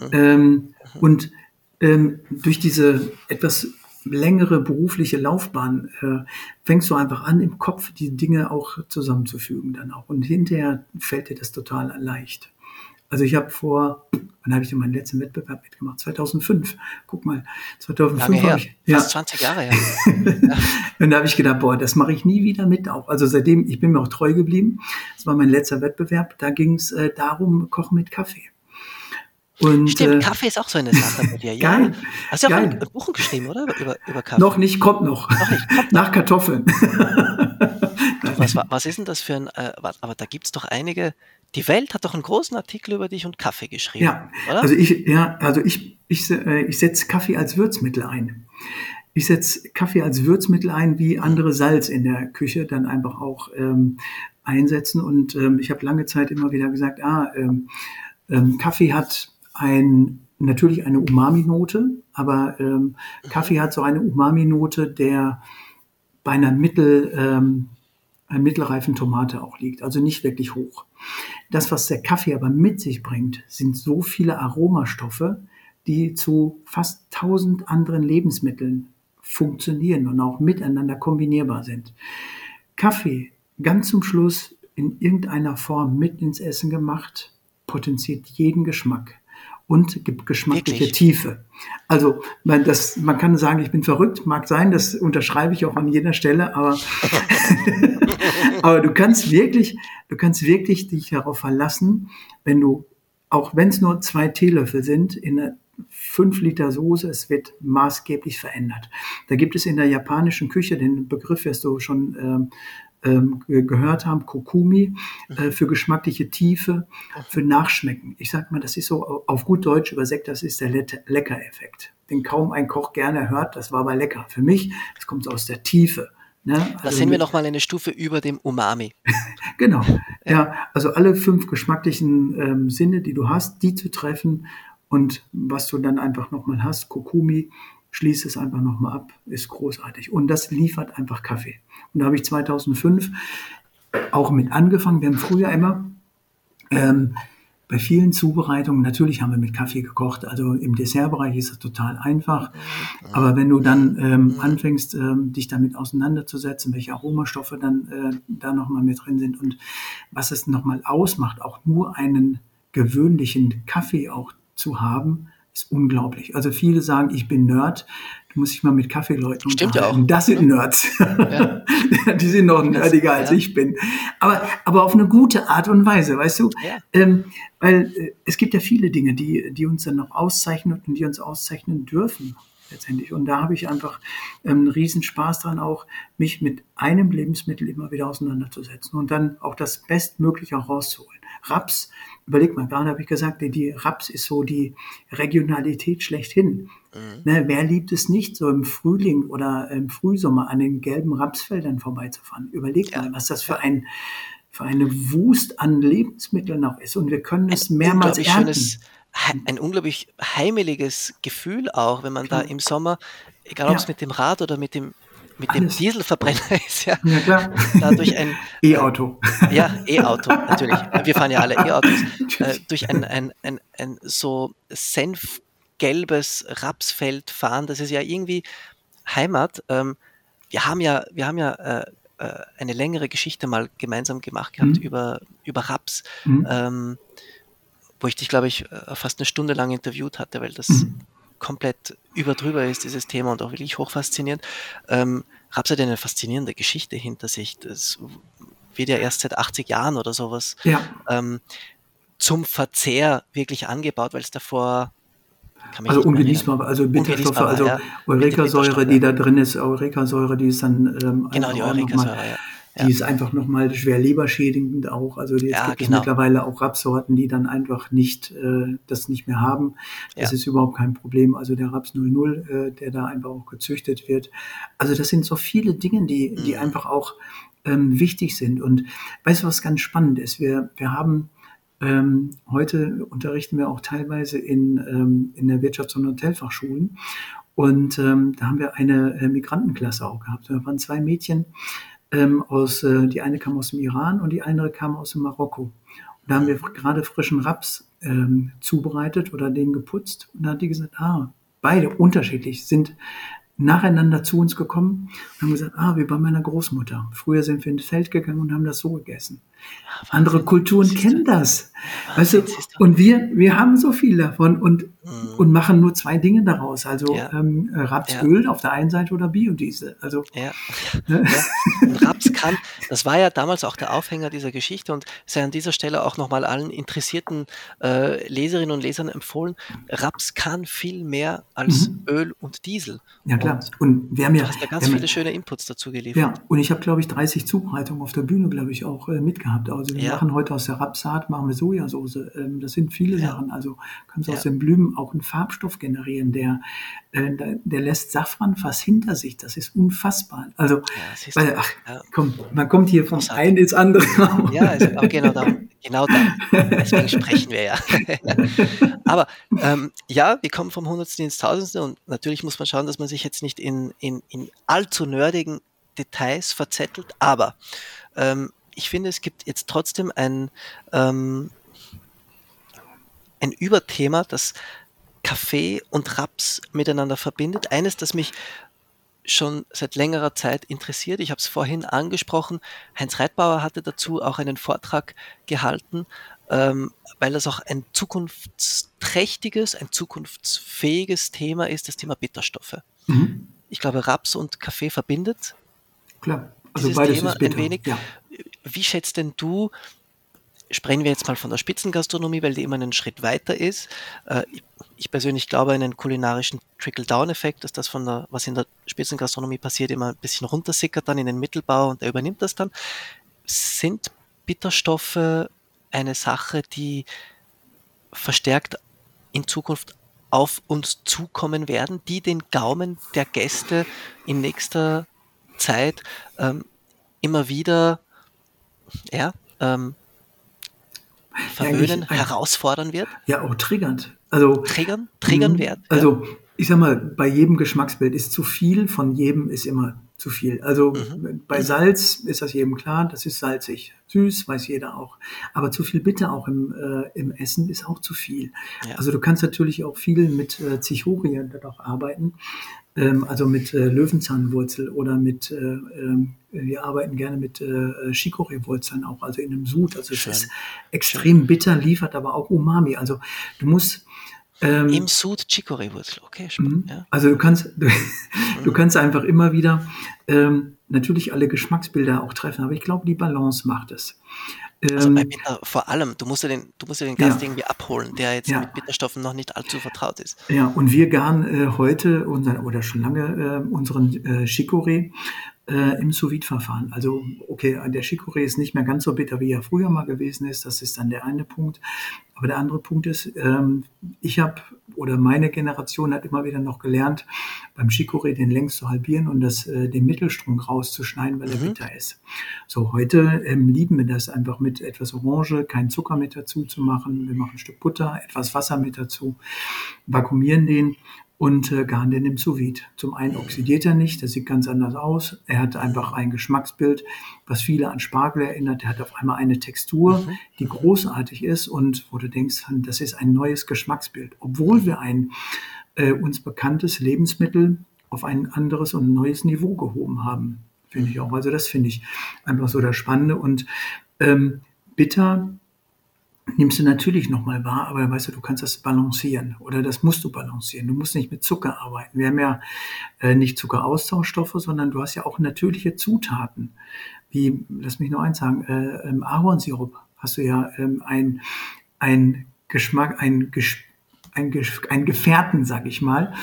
Mhm. Ähm, und ähm, durch diese etwas längere berufliche Laufbahn äh, fängst du einfach an, im Kopf die Dinge auch zusammenzufügen dann auch. Und hinterher fällt dir das total leicht. Also ich habe vor, wann habe ich denn meinen letzten Wettbewerb mitgemacht? 2005. Guck mal, 2005 habe ich ja, fast 20 Jahre her. und da habe ich gedacht, boah, das mache ich nie wieder mit auch. Also seitdem, ich bin mir auch treu geblieben. Das war mein letzter Wettbewerb. Da ging es äh, darum, Kochen mit Kaffee. Und, Stimmt, äh, Kaffee ist auch so eine Sache bei dir. Ja. Geil. Hast du auch geil. ein Buch geschrieben, oder? Über, über Kaffee? Noch nicht, kommt noch. noch nicht, kommt Nach Kartoffeln. was, was ist denn das für ein, äh, aber da gibt es doch einige, die Welt hat doch einen großen Artikel über dich und Kaffee geschrieben. Ja, oder? also ich, ja, also ich, ich, äh, ich setze Kaffee als Würzmittel ein. Ich setze Kaffee als Würzmittel ein, wie andere Salz in der Küche dann einfach auch ähm, einsetzen. Und ähm, ich habe lange Zeit immer wieder gesagt, ah, ähm, ähm, Kaffee hat ein, natürlich eine Umami-Note, aber ähm, mhm. Kaffee hat so eine Umami-Note, der bei einer mittel, ähm, mittelreifen Tomate auch liegt, also nicht wirklich hoch. Das, was der Kaffee aber mit sich bringt, sind so viele Aromastoffe, die zu fast tausend anderen Lebensmitteln funktionieren und auch miteinander kombinierbar sind. Kaffee ganz zum Schluss in irgendeiner Form mit ins Essen gemacht, potenziert jeden Geschmack und gibt geschmackliche Wirklich? Tiefe. Also man, das, man kann sagen, ich bin verrückt, mag sein, das unterschreibe ich auch an jeder Stelle, aber, aber du kannst wirklich, du kannst wirklich dich darauf verlassen, wenn du, auch wenn es nur zwei Teelöffel sind, in einer 5 Liter Soße, es wird maßgeblich verändert. Da gibt es in der japanischen Küche, den Begriff wirst du schon ähm, gehört haben, Kokumi, äh, mhm. für geschmackliche Tiefe, für Nachschmecken. Ich sag mal, das ist so auf gut Deutsch übersetzt, das ist der Lecker-Effekt. Den kaum ein Koch gerne hört, das war aber lecker. Für mich, das kommt aus der Tiefe. Ne? Also da sind wir nochmal eine Stufe über dem Umami. genau. Ja. ja. also alle fünf geschmacklichen ähm, Sinne, die du hast, die zu treffen und was du dann einfach nochmal hast, Kokumi, schließ es einfach nochmal ab, ist großartig. Und das liefert einfach Kaffee. Und da habe ich 2005 auch mit angefangen. Wir haben früher immer ähm, bei vielen Zubereitungen, natürlich haben wir mit Kaffee gekocht. Also im Dessertbereich ist es total einfach. Aber wenn du dann ähm, anfängst, ähm, dich damit auseinanderzusetzen, welche Aromastoffe dann äh, da nochmal mit drin sind und was es nochmal ausmacht, auch nur einen gewöhnlichen Kaffee auch zu haben, ist unglaublich. Also viele sagen, ich bin Nerd. Du musst dich mal mit Kaffeeleuten Stimmt ja auch. Das sind Nerds. Ja. Die sind noch nerdiger als ja. ich bin. Aber, aber auf eine gute Art und Weise, weißt du? Ja. Ähm, weil äh, es gibt ja viele Dinge, die, die uns dann noch auszeichnen und die uns auszeichnen dürfen letztendlich. Und da habe ich einfach ähm, einen Riesenspaß dran, auch mich mit einem Lebensmittel immer wieder auseinanderzusetzen und dann auch das Bestmögliche rauszuholen. Raps überleg mal, gerade habe ich gesagt, die Raps ist so die Regionalität schlechthin. Mhm. Ne, wer liebt es nicht, so im Frühling oder im Frühsommer an den gelben Rapsfeldern vorbeizufahren? Überleg ja. mal, was das für ein für eine Wust an Lebensmitteln noch ist. Und wir können es mehrmals ernten. Schönes, ein unglaublich heimeliges Gefühl auch, wenn man da im Sommer, egal ob es mit dem Rad oder mit dem mit Alles. dem Dieselverbrenner ist ja, ja klar. dadurch ein E-Auto. Ja, E-Auto, natürlich. Wir fahren ja alle E-Autos. Äh, durch ein, ein, ein, ein so senfgelbes Rapsfeld fahren, das ist ja irgendwie Heimat. Ähm, wir haben ja, wir haben ja äh, äh eine längere Geschichte mal gemeinsam gemacht gehabt mhm. über, über Raps, mhm. ähm, wo ich dich, glaube ich, äh, fast eine Stunde lang interviewt hatte, weil das mhm komplett über drüber ist, dieses Thema und auch wirklich hochfaszinierend. Ähm, Raps hat eine faszinierende Geschichte hinter sich. Das wird ja erst seit 80 Jahren oder sowas ja. ähm, zum Verzehr wirklich angebaut, weil es davor also ungenießbar, also Bitterstoffe, also ja, Eurekasäure, die da drin ist, Eurekasäure, die ist dann ähm, genau die Eurekasäure, ja. Die ja. ist einfach nochmal schwer leberschädigend auch. Also jetzt ja, gibt genau. es mittlerweile auch Rapsorten, die dann einfach nicht äh, das nicht mehr haben. Das ja. ist überhaupt kein Problem. Also der Raps 00, äh, der da einfach auch gezüchtet wird. Also das sind so viele Dinge, die, die mhm. einfach auch ähm, wichtig sind. Und weißt du, was ganz spannend ist? Wir, wir haben ähm, heute unterrichten wir auch teilweise in, ähm, in der Wirtschafts- und Hotelfachschulen. Und ähm, da haben wir eine äh, Migrantenklasse auch gehabt. Da waren zwei Mädchen, ähm, aus, äh, die eine kam aus dem Iran und die andere kam aus dem Marokko. Und da haben wir gerade frischen Raps ähm, zubereitet oder den geputzt. Und dann hat die gesagt, ah, beide unterschiedlich sind nacheinander zu uns gekommen und haben gesagt, ah, wie bei meiner Großmutter. Früher sind wir ins Feld gegangen und haben das so gegessen. Andere Kulturen kennen das. weißt du, und wir, wir haben so viel davon und, mhm. und machen nur zwei Dinge daraus. Also ja. ähm, Rapsöl ja. auf der einen Seite oder Biodiesel. Also, ja. Ne? ja. Raps kann, das war ja damals auch der Aufhänger dieser Geschichte und sei an dieser Stelle auch nochmal allen interessierten äh, Leserinnen und Lesern empfohlen, Raps kann viel mehr als mhm. Öl und Diesel. Ja klar. Und, und wir haben ja, du hast da ganz viele schöne Inputs dazu geliefert. Ja, und ich habe, glaube ich, 30 Zubereitungen auf der Bühne, glaube ich, auch äh, mitgehabt gehabt. Also wir ja. machen heute aus der Rapsaat, machen wir Sojasauce. Ähm, das sind viele ja. Sachen. Also kannst du ja. aus den Blüten auch einen Farbstoff generieren, der, äh, der lässt Safranfass hinter sich. Das ist unfassbar. Also, weil, ach, komm, man kommt hier vom einen ins andere. Ja, also auch genau da. Genau da. Deswegen sprechen wir ja. Aber ähm, ja, wir kommen vom Hundertsten ins Tausendste und natürlich muss man schauen, dass man sich jetzt nicht in, in, in allzu nerdigen Details verzettelt. Aber ähm, ich finde, es gibt jetzt trotzdem ein, ähm, ein Überthema, das Kaffee und Raps miteinander verbindet. Eines, das mich schon seit längerer Zeit interessiert. Ich habe es vorhin angesprochen. Heinz Reitbauer hatte dazu auch einen Vortrag gehalten, ähm, weil das auch ein zukunftsträchtiges, ein zukunftsfähiges Thema ist, das Thema Bitterstoffe. Mhm. Ich glaube, Raps und Kaffee verbindet. Klar. Also dieses beides Thema ist bitter. ein wenig. Ja. Wie schätzt denn du, sprechen wir jetzt mal von der Spitzengastronomie, weil die immer einen Schritt weiter ist. Äh, ich persönlich glaube an einen kulinarischen Trickle-Down-Effekt, dass das von der, was in der Spitzengastronomie passiert, immer ein bisschen runtersickert dann in den Mittelbau und der übernimmt das dann. Sind Bitterstoffe eine Sache, die verstärkt in Zukunft auf uns zukommen werden, die den Gaumen der Gäste in nächster Zeit ähm, immer wieder ja, ähm, verwöhnen, ja, herausfordern wird? Ja, auch triggernd. Also, triggern, triggern mhm. wird. Also, ich sag mal, bei jedem Geschmacksbild ist zu viel, von jedem ist immer zu viel. Also mhm. bei Salz ist das jedem klar, das ist salzig. Süß weiß jeder auch. Aber zu viel Bitter auch im, äh, im Essen ist auch zu viel. Ja. Also du kannst natürlich auch viel mit äh, Zichorien auch arbeiten ähm, also mit äh, Löwenzahnwurzel oder mit, äh, äh, wir arbeiten gerne mit äh, Chicorée-Wurzeln auch, also in einem Sud. Also es ist extrem Schön. bitter, liefert aber auch Umami. Also du musst ähm, Im Sud Chicorée-Wurzel, okay, spannend. Mhm. Ja. Also du kannst, du, du, kannst einfach immer wieder ähm, natürlich alle Geschmacksbilder auch treffen, aber ich glaube, die Balance macht es. Also bei ähm, Bitter vor allem, du musst ja den, du musst ja den Gast ja. irgendwie abholen, der jetzt ja. mit Bitterstoffen noch nicht allzu vertraut ist. Ja, und wir garen äh, heute unseren, oder schon lange äh, unseren äh, Chicorée äh, im sous verfahren Also, okay, der Chicorée ist nicht mehr ganz so bitter, wie er früher mal gewesen ist. Das ist dann der eine Punkt. Aber der andere Punkt ist, ähm, ich habe oder meine Generation hat immer wieder noch gelernt, beim Chicorée den längs zu halbieren und das, äh, den Mittelstrunk rauszuschneiden, weil er mhm. bitter ist. So, heute ähm, lieben wir das einfach mit etwas Orange, kein Zucker mit dazu zu machen. Wir machen ein Stück Butter, etwas Wasser mit dazu, vakuumieren den und äh, garen den im sous -Vide. Zum einen oxidiert er nicht, das sieht ganz anders aus. Er hat einfach ein Geschmacksbild, was viele an Spargel erinnert. Er hat auf einmal eine Textur, mhm. die großartig ist und wo du denkst, das ist ein neues Geschmacksbild. Obwohl wir ein äh, uns bekanntes Lebensmittel auf ein anderes und neues Niveau gehoben haben, finde ich auch. Also das finde ich einfach so das Spannende und ähm, bitter nimmst du natürlich nochmal wahr, aber weißt du, du kannst das balancieren oder das musst du balancieren. Du musst nicht mit Zucker arbeiten. Wir haben ja äh, nicht Zuckeraustauschstoffe, sondern du hast ja auch natürliche Zutaten. Wie, lass mich nur eins sagen, äh, ähm, Ahornsirup hast du ja ähm, ein, ein Geschmack, ein, ein, ein Gefährten, sag ich mal,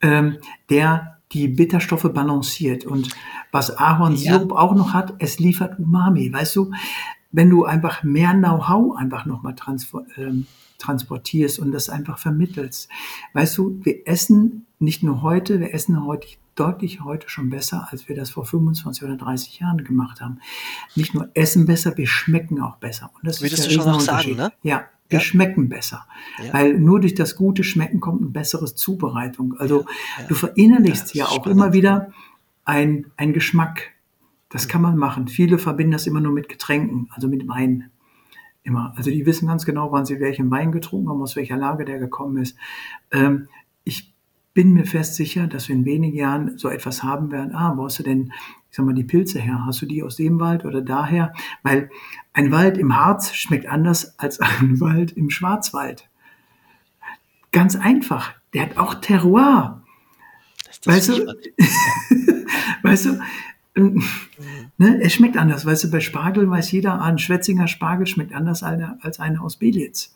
ähm, der die Bitterstoffe balanciert. Und was Ahornsirup ja. auch noch hat, es liefert Umami. Weißt du, wenn du einfach mehr Know-how einfach nochmal ähm, transportierst und das einfach vermittelst. Weißt du, wir essen nicht nur heute, wir essen heute deutlich heute schon besser, als wir das vor 25 oder 30 Jahren gemacht haben. Nicht nur essen besser, wir schmecken auch besser. Und das Würdest ist du schon noch sagen, ne? Ja, wir ja. schmecken besser. Ja. Weil nur durch das gute Schmecken kommt eine bessere Zubereitung. Also ja. du verinnerlichst ja, auch spannend. immer wieder ein, ein Geschmack. Das kann man machen. Viele verbinden das immer nur mit Getränken, also mit Wein. Immer. Also die wissen ganz genau, wann sie welchen Wein getrunken haben, aus welcher Lage der gekommen ist. Ähm, ich bin mir fest sicher, dass wir in wenigen Jahren so etwas haben werden. Ah, wo hast du denn, ich sag mal, die Pilze her? Hast du die aus dem Wald oder daher? Weil ein Wald im Harz schmeckt anders als ein Wald im Schwarzwald. Ganz einfach. Der hat auch Terroir. Weißt du, weißt du, ne, es schmeckt anders. Weißt du, bei Spargel weiß jeder, ah, ein Schwetzinger Spargel schmeckt anders als einer aus Belitz.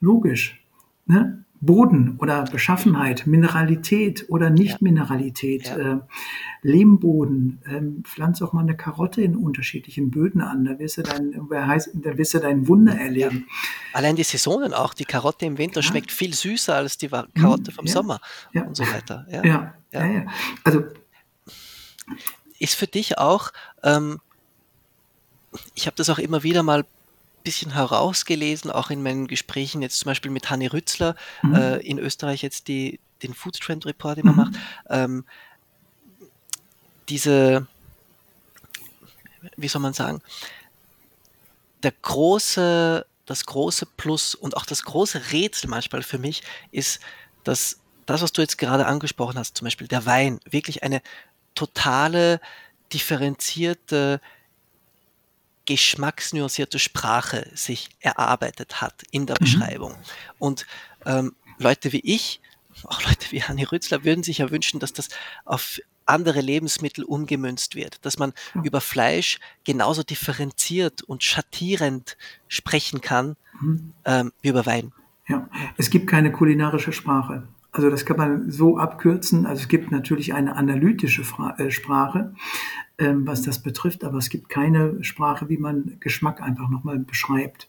Logisch. Ne? Boden oder Beschaffenheit, Mineralität oder Nicht-Mineralität, ja. äh, Lehmboden, ähm, pflanz auch mal eine Karotte in unterschiedlichen Böden an, da wirst du dein, da wirst du dein Wunder erleben. Ja. Allein die Saisonen auch, die Karotte im Winter ja. schmeckt viel süßer als die Karotte vom Sommer und so weiter. Ja, ja. ja. Also ist für dich auch, ähm, ich habe das auch immer wieder mal bisschen herausgelesen, auch in meinen Gesprächen jetzt zum Beispiel mit Hanni Rützler mhm. äh, in Österreich jetzt die, den Food Trend Report immer mhm. macht. Ähm, diese, wie soll man sagen, der große, das große Plus und auch das große Rätsel manchmal für mich ist, dass das, was du jetzt gerade angesprochen hast, zum Beispiel der Wein, wirklich eine totale, differenzierte, geschmacksnuancierte Sprache sich erarbeitet hat in der mhm. Beschreibung. Und ähm, Leute wie ich, auch Leute wie Hanni Rützler, würden sich ja wünschen, dass das auf andere Lebensmittel umgemünzt wird, dass man ja. über Fleisch genauso differenziert und schattierend sprechen kann mhm. ähm, wie über Wein. Ja, es gibt keine kulinarische Sprache. Also das kann man so abkürzen. Also es gibt natürlich eine analytische Fra äh, Sprache, ähm, was das betrifft, aber es gibt keine Sprache, wie man Geschmack einfach nochmal beschreibt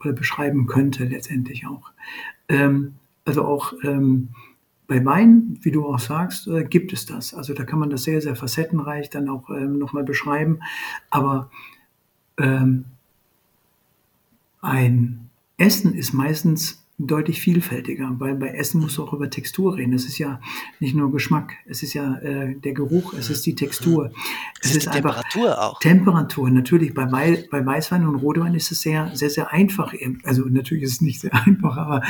oder beschreiben könnte letztendlich auch. Ähm, also auch ähm, bei Wein, wie du auch sagst, äh, gibt es das. Also da kann man das sehr, sehr facettenreich dann auch ähm, nochmal beschreiben. Aber ähm, ein Essen ist meistens deutlich vielfältiger, weil bei Essen musst du auch über Textur reden. Es ist ja nicht nur Geschmack, es ist ja äh, der Geruch, es ist die Textur. Es, es ist, ist Temperatur auch. Temperatur, natürlich. Bei, Wei bei Weißwein und Rotwein ist es sehr, sehr, sehr einfach. Also natürlich ist es nicht sehr einfach, aber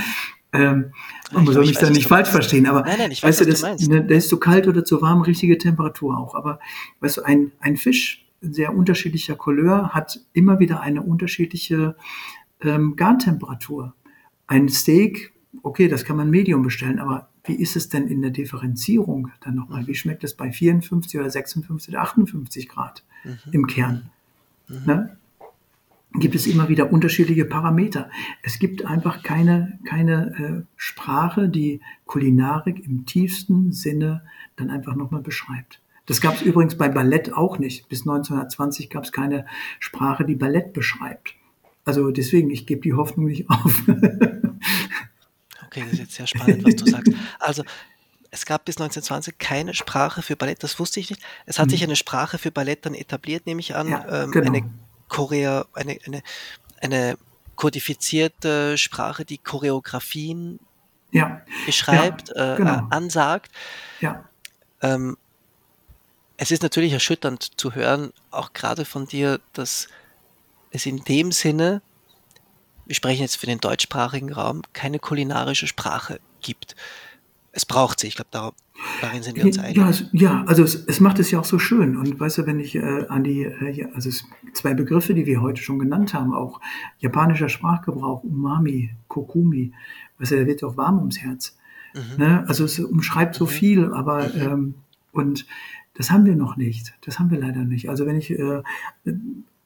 ähm, man soll mich da nicht falsch verstehen, aber nein, nein, ich weiß, weißt du, das, du ne, da ist zu kalt oder zu warm, richtige Temperatur auch. Aber weißt du, ein, ein Fisch sehr unterschiedlicher Couleur hat immer wieder eine unterschiedliche ähm, Gartemperatur ein Steak, okay, das kann man Medium bestellen, aber wie ist es denn in der Differenzierung dann nochmal? Wie schmeckt es bei 54 oder 56 oder 58 Grad mhm. im Kern? Mhm. Ne? Gibt es immer wieder unterschiedliche Parameter. Es gibt einfach keine, keine äh, Sprache, die Kulinarik im tiefsten Sinne dann einfach nochmal beschreibt. Das gab es übrigens bei Ballett auch nicht. Bis 1920 gab es keine Sprache, die Ballett beschreibt. Also deswegen, ich gebe die Hoffnung nicht auf. okay, das ist jetzt sehr spannend, was du sagst. Also es gab bis 1920 keine Sprache für Ballett, das wusste ich nicht. Es hat mhm. sich eine Sprache für Ballett dann etabliert, nehme ich an, ja, ähm, genau. eine Korea, eine, eine, eine kodifizierte Sprache, die Choreografien ja. beschreibt, ja, genau. äh, ansagt. Ja. Ähm, es ist natürlich erschütternd zu hören, auch gerade von dir, dass es in dem Sinne, wir sprechen jetzt für den deutschsprachigen Raum, keine kulinarische Sprache gibt. Es braucht sie, ich glaube, da, darin sind wir uns einig. Ja, ja also es, es, macht es ja auch so schön. Und weißt du, wenn ich äh, an die, äh, also zwei Begriffe, die wir heute schon genannt haben, auch japanischer Sprachgebrauch, Umami, Kokumi, weißt du, der wird doch warm ums Herz. Mhm. Ne? Also es umschreibt so mhm. viel, aber mhm. ähm, und das haben wir noch nicht. Das haben wir leider nicht. Also wenn ich äh,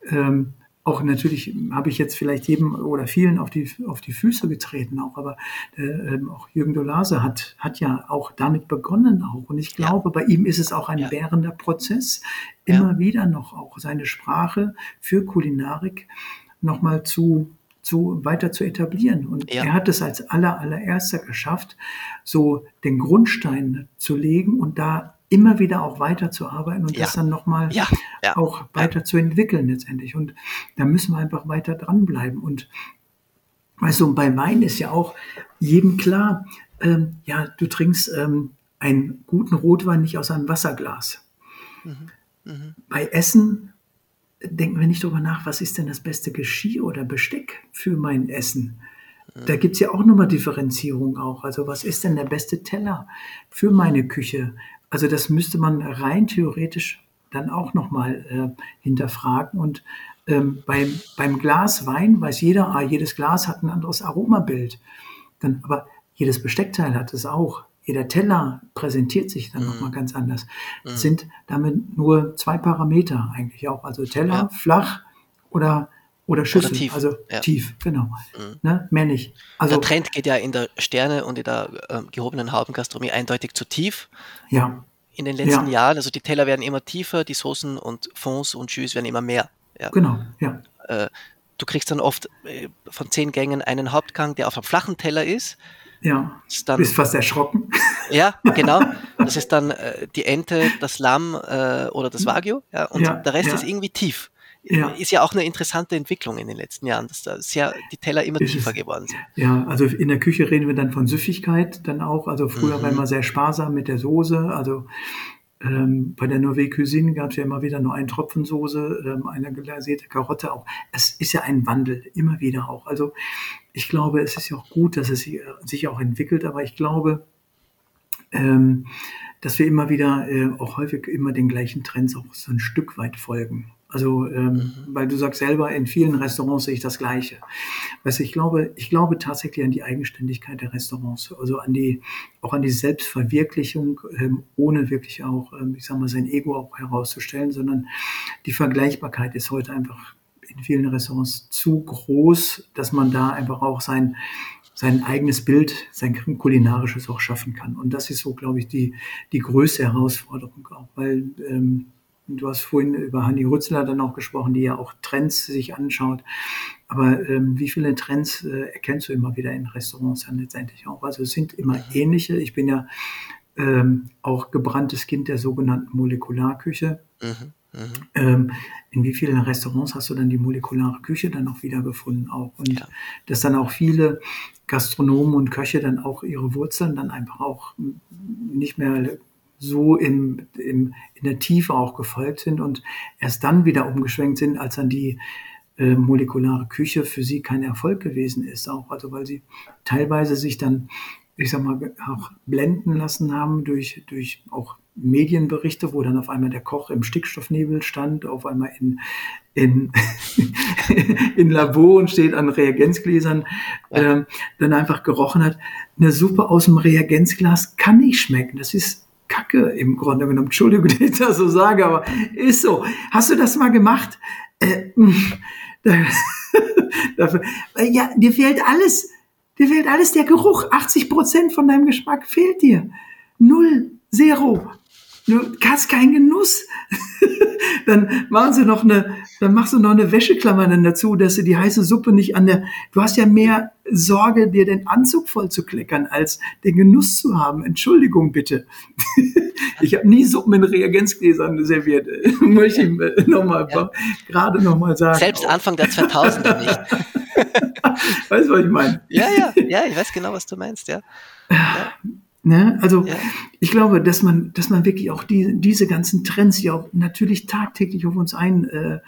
ähm, auch natürlich habe ich jetzt vielleicht jedem oder vielen auf die, auf die Füße getreten auch, aber äh, ähm, auch Jürgen Dolase hat, hat ja auch damit begonnen auch. Und ich glaube, ja. bei ihm ist es auch ein ja. währender Prozess, immer ja. wieder noch auch seine Sprache für Kulinarik nochmal zu, zu weiter zu etablieren. Und er hat es als aller, allererster geschafft, so den Grundstein zu legen und da immer wieder auch weiterzuarbeiten und ja. das dann nochmal ja. ja. auch weiter zu entwickeln letztendlich. Und da müssen wir einfach weiter dranbleiben. Und weißt du, bei Wein ist ja auch jedem klar, ähm, ja, du trinkst ähm, einen guten Rotwein nicht aus einem Wasserglas. Mhm. Mhm. Bei Essen denken wir nicht darüber nach, was ist denn das beste Geschirr oder Besteck für mein Essen. Da gibt es ja auch nochmal Differenzierung auch. Also was ist denn der beste Teller für meine Küche? Also das müsste man rein theoretisch dann auch nochmal äh, hinterfragen. Und ähm, beim, beim Glas Wein weiß jeder, ah, jedes Glas hat ein anderes Aromabild. Dann, aber jedes Besteckteil hat es auch. Jeder Teller präsentiert sich dann mhm. nochmal ganz anders. Das mhm. sind damit nur zwei Parameter eigentlich auch. Also Teller, ja. flach oder oder Schüssel, oder tief. also ja. tief, genau. Mhm. Ne? Mehr nicht. Also, der Trend geht ja in der Sterne- und in der äh, gehobenen Haubengastronomie eindeutig zu tief. Ja. In den letzten ja. Jahren, also die Teller werden immer tiefer, die Soßen und Fonds und Jus werden immer mehr. Ja. Genau, ja. Äh, du kriegst dann oft äh, von zehn Gängen einen Hauptgang, der auf einem flachen Teller ist. Ja, du bist fast erschrocken. Ja, genau. Das ist dann äh, die Ente, das Lamm äh, oder das Wagyu. Ja, und ja, der Rest ja. ist irgendwie tief ja. ist ja auch eine interessante Entwicklung in den letzten Jahren, dass da sehr die Teller immer ist tiefer es, geworden sind. Ja, also in der Küche reden wir dann von Süffigkeit dann auch. Also früher mhm. war man sehr sparsam mit der Soße. Also ähm, bei der Norvég Cuisine gab es ja immer wieder nur einen Tropfen Soße, ähm, eine glasierte Karotte auch. Es ist ja ein Wandel, immer wieder auch. Also ich glaube, es ist ja auch gut, dass es sich, äh, sich auch entwickelt, aber ich glaube, ähm, dass wir immer wieder, äh, auch häufig immer den gleichen Trends auch so ein Stück weit folgen. Also, ähm, weil du sagst selber, in vielen Restaurants sehe ich das Gleiche. Weißt du, ich glaube, ich glaube tatsächlich an die Eigenständigkeit der Restaurants, also an die, auch an die Selbstverwirklichung, ähm, ohne wirklich auch, ähm, ich sag mal, sein Ego auch herauszustellen, sondern die Vergleichbarkeit ist heute einfach in vielen Restaurants zu groß, dass man da einfach auch sein, sein eigenes Bild, sein kulinarisches auch schaffen kann. Und das ist so, glaube ich, die, die größte Herausforderung auch, weil, ähm, Du hast vorhin über Hanni Rützler dann auch gesprochen, die ja auch Trends sich anschaut. Aber ähm, wie viele Trends äh, erkennst du immer wieder in Restaurants dann letztendlich auch? Also es sind immer ähnliche. Ich bin ja ähm, auch gebranntes Kind der sogenannten Molekularküche. Mhm. Mhm. Ähm, in wie vielen Restaurants hast du dann die molekulare Küche dann auch wiedergefunden auch? Und ja. dass dann auch viele Gastronomen und Köche dann auch ihre Wurzeln dann einfach auch nicht mehr so im, im, in der Tiefe auch gefolgt sind und erst dann wieder umgeschwenkt sind, als dann die äh, molekulare Küche für sie kein Erfolg gewesen ist. Auch also weil sie teilweise sich dann, ich sag mal, auch blenden lassen haben durch, durch auch Medienberichte, wo dann auf einmal der Koch im Stickstoffnebel stand, auf einmal in, in, in Laboren steht an Reagenzgläsern, äh, dann einfach gerochen hat. Eine Suppe aus dem Reagenzglas kann nicht schmecken. Das ist Kacke im Grunde genommen. Entschuldigung, dass ich das so sage, aber ist so. Hast du das mal gemacht? Äh, dafür, ja, dir fehlt alles. Dir fehlt alles der Geruch. 80 Prozent von deinem Geschmack fehlt dir. Null, zero. Du hast keinen Genuss. dann machen sie noch eine, dann machst du noch eine Wäscheklammer dann dazu, dass du die heiße Suppe nicht an der, du hast ja mehr Sorge, dir den Anzug voll zu kleckern, als den Genuss zu haben. Entschuldigung bitte. ich habe nie Suppen in Reagenzgläsern serviert. Möchte ich nochmal, ja. gerade nochmal sagen. Selbst Anfang der 2000er nicht. weißt du, was ich meine? Ja, ja, ja, ich weiß genau, was du meinst, ja. ja. Ne? Also ja. ich glaube, dass man, dass man wirklich auch die, diese ganzen Trends ja auch natürlich tagtäglich auf uns einfließen,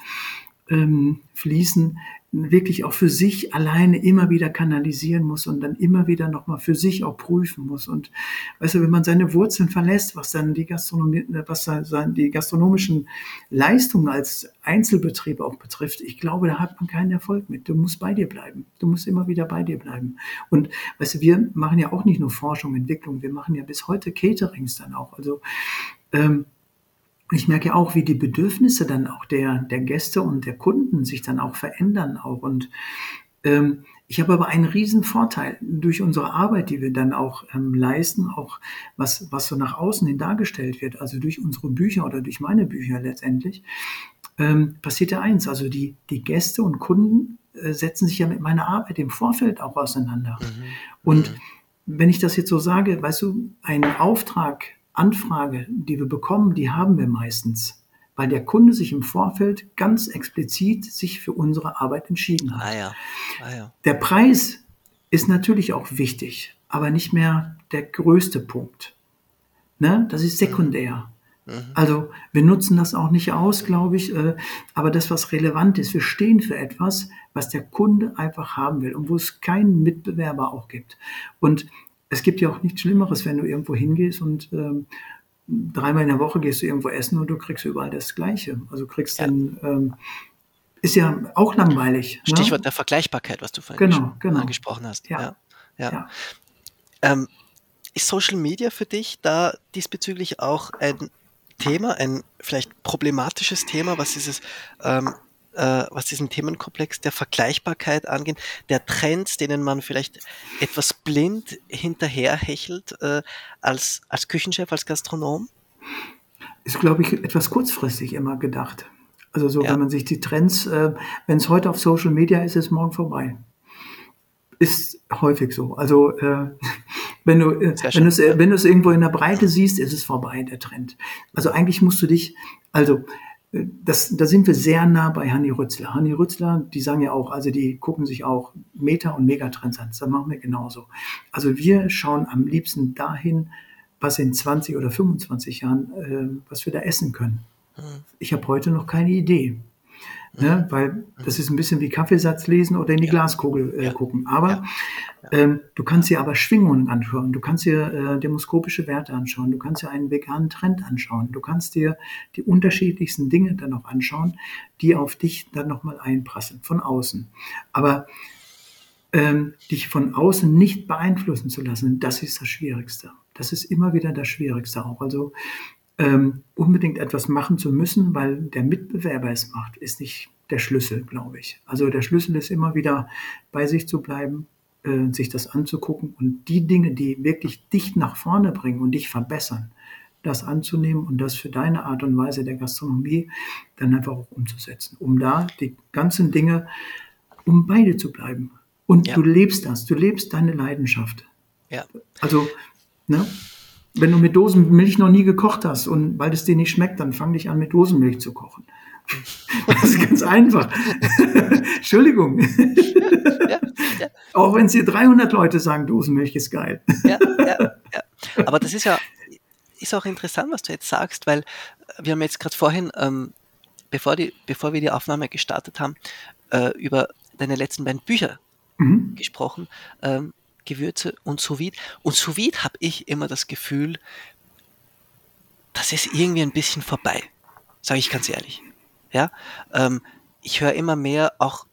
äh, ähm, wirklich auch für sich alleine immer wieder kanalisieren muss und dann immer wieder nochmal für sich auch prüfen muss. Und weißt du, wenn man seine Wurzeln verlässt, was dann die Gastronomie, was dann die gastronomischen Leistungen als Einzelbetrieb auch betrifft, ich glaube, da hat man keinen Erfolg mit. Du musst bei dir bleiben. Du musst immer wieder bei dir bleiben. Und weißt du, wir machen ja auch nicht nur Forschung, Entwicklung, wir machen ja bis heute Caterings dann auch. Also ähm, ich merke auch, wie die Bedürfnisse dann auch der, der Gäste und der Kunden sich dann auch verändern auch. Und ähm, ich habe aber einen riesen Vorteil durch unsere Arbeit, die wir dann auch ähm, leisten, auch was, was so nach außen hin dargestellt wird, also durch unsere Bücher oder durch meine Bücher letztendlich, ähm, passiert ja eins. Also die, die Gäste und Kunden äh, setzen sich ja mit meiner Arbeit im Vorfeld auch auseinander. Mhm. Und mhm. wenn ich das jetzt so sage, weißt du, ein Auftrag Anfrage, die wir bekommen, die haben wir meistens, weil der Kunde sich im Vorfeld ganz explizit sich für unsere Arbeit entschieden hat. Ah ja. Ah ja. Der Preis ist natürlich auch wichtig, aber nicht mehr der größte Punkt. Ne? Das ist sekundär. Mhm. Also wir nutzen das auch nicht aus, glaube ich, äh, aber das, was relevant ist, wir stehen für etwas, was der Kunde einfach haben will und wo es keinen Mitbewerber auch gibt. Und es gibt ja auch nichts Schlimmeres, wenn du irgendwo hingehst und ähm, dreimal in der Woche gehst du irgendwo essen und du kriegst überall das Gleiche. Also kriegst ja. dann, ähm, ist ja auch langweilig. Ne? Stichwort ne? der Vergleichbarkeit, was du vorhin genau, genau. angesprochen hast. Ja. ja. ja. Ähm, ist Social Media für dich da diesbezüglich auch ein Thema, ein vielleicht problematisches Thema, was dieses ähm, äh, was diesen Themenkomplex der Vergleichbarkeit angeht, der Trends, denen man vielleicht etwas blind hinterherhechelt äh, als, als Küchenchef, als Gastronom? Ist, glaube ich, etwas kurzfristig immer gedacht. Also so, ja. wenn man sich die Trends, äh, wenn es heute auf Social Media ist, ist es morgen vorbei. Ist häufig so. Also äh, wenn du äh, wenn du wenn du es irgendwo in der Breite siehst, ist es vorbei der Trend. Also eigentlich musst du dich, also das, da sind wir sehr nah bei Hanni Rützler. Hanni Rützler, die sagen ja auch, also die gucken sich auch Meta- und Megatrends an. Das machen wir genauso. Also wir schauen am liebsten dahin, was in 20 oder 25 Jahren, äh, was wir da essen können. Hm. Ich habe heute noch keine Idee. Ne? Weil das ist ein bisschen wie Kaffeesatz lesen oder in die ja. Glaskugel äh, ja. gucken. Aber ja. ähm, du kannst dir aber Schwingungen anschauen, du kannst dir äh, demoskopische Werte anschauen, du kannst dir einen veganen Trend anschauen, du kannst dir die unterschiedlichsten Dinge dann noch anschauen, die auf dich dann nochmal einprassen, von außen. Aber ähm, dich von außen nicht beeinflussen zu lassen, das ist das Schwierigste. Das ist immer wieder das Schwierigste auch. Also ähm, unbedingt etwas machen zu müssen, weil der Mitbewerber es macht, ist nicht der Schlüssel, glaube ich. Also der Schlüssel ist immer wieder bei sich zu bleiben, äh, sich das anzugucken und die Dinge, die wirklich dich nach vorne bringen und dich verbessern, das anzunehmen und das für deine Art und Weise der Gastronomie dann einfach auch umzusetzen, um da die ganzen Dinge, um beide zu bleiben. Und ja. du lebst das, du lebst deine Leidenschaft. Ja. Also, ne? Wenn du mit Dosenmilch noch nie gekocht hast und weil es dir nicht schmeckt, dann fang dich an mit Dosenmilch zu kochen. Das ist ganz einfach. Entschuldigung. Ja, ja. Auch wenn es dir 300 Leute sagen, Dosenmilch ist geil. Ja, ja, ja. Aber das ist ja ist auch interessant, was du jetzt sagst, weil wir haben jetzt gerade vorhin, ähm, bevor, die, bevor wir die Aufnahme gestartet haben, äh, über deine letzten beiden Bücher mhm. gesprochen. Ähm, Gewürze und sous -Vide. Und sous habe ich immer das Gefühl, das ist irgendwie ein bisschen vorbei. Sage ich ganz ehrlich. Ja, ähm, ich höre immer mehr auch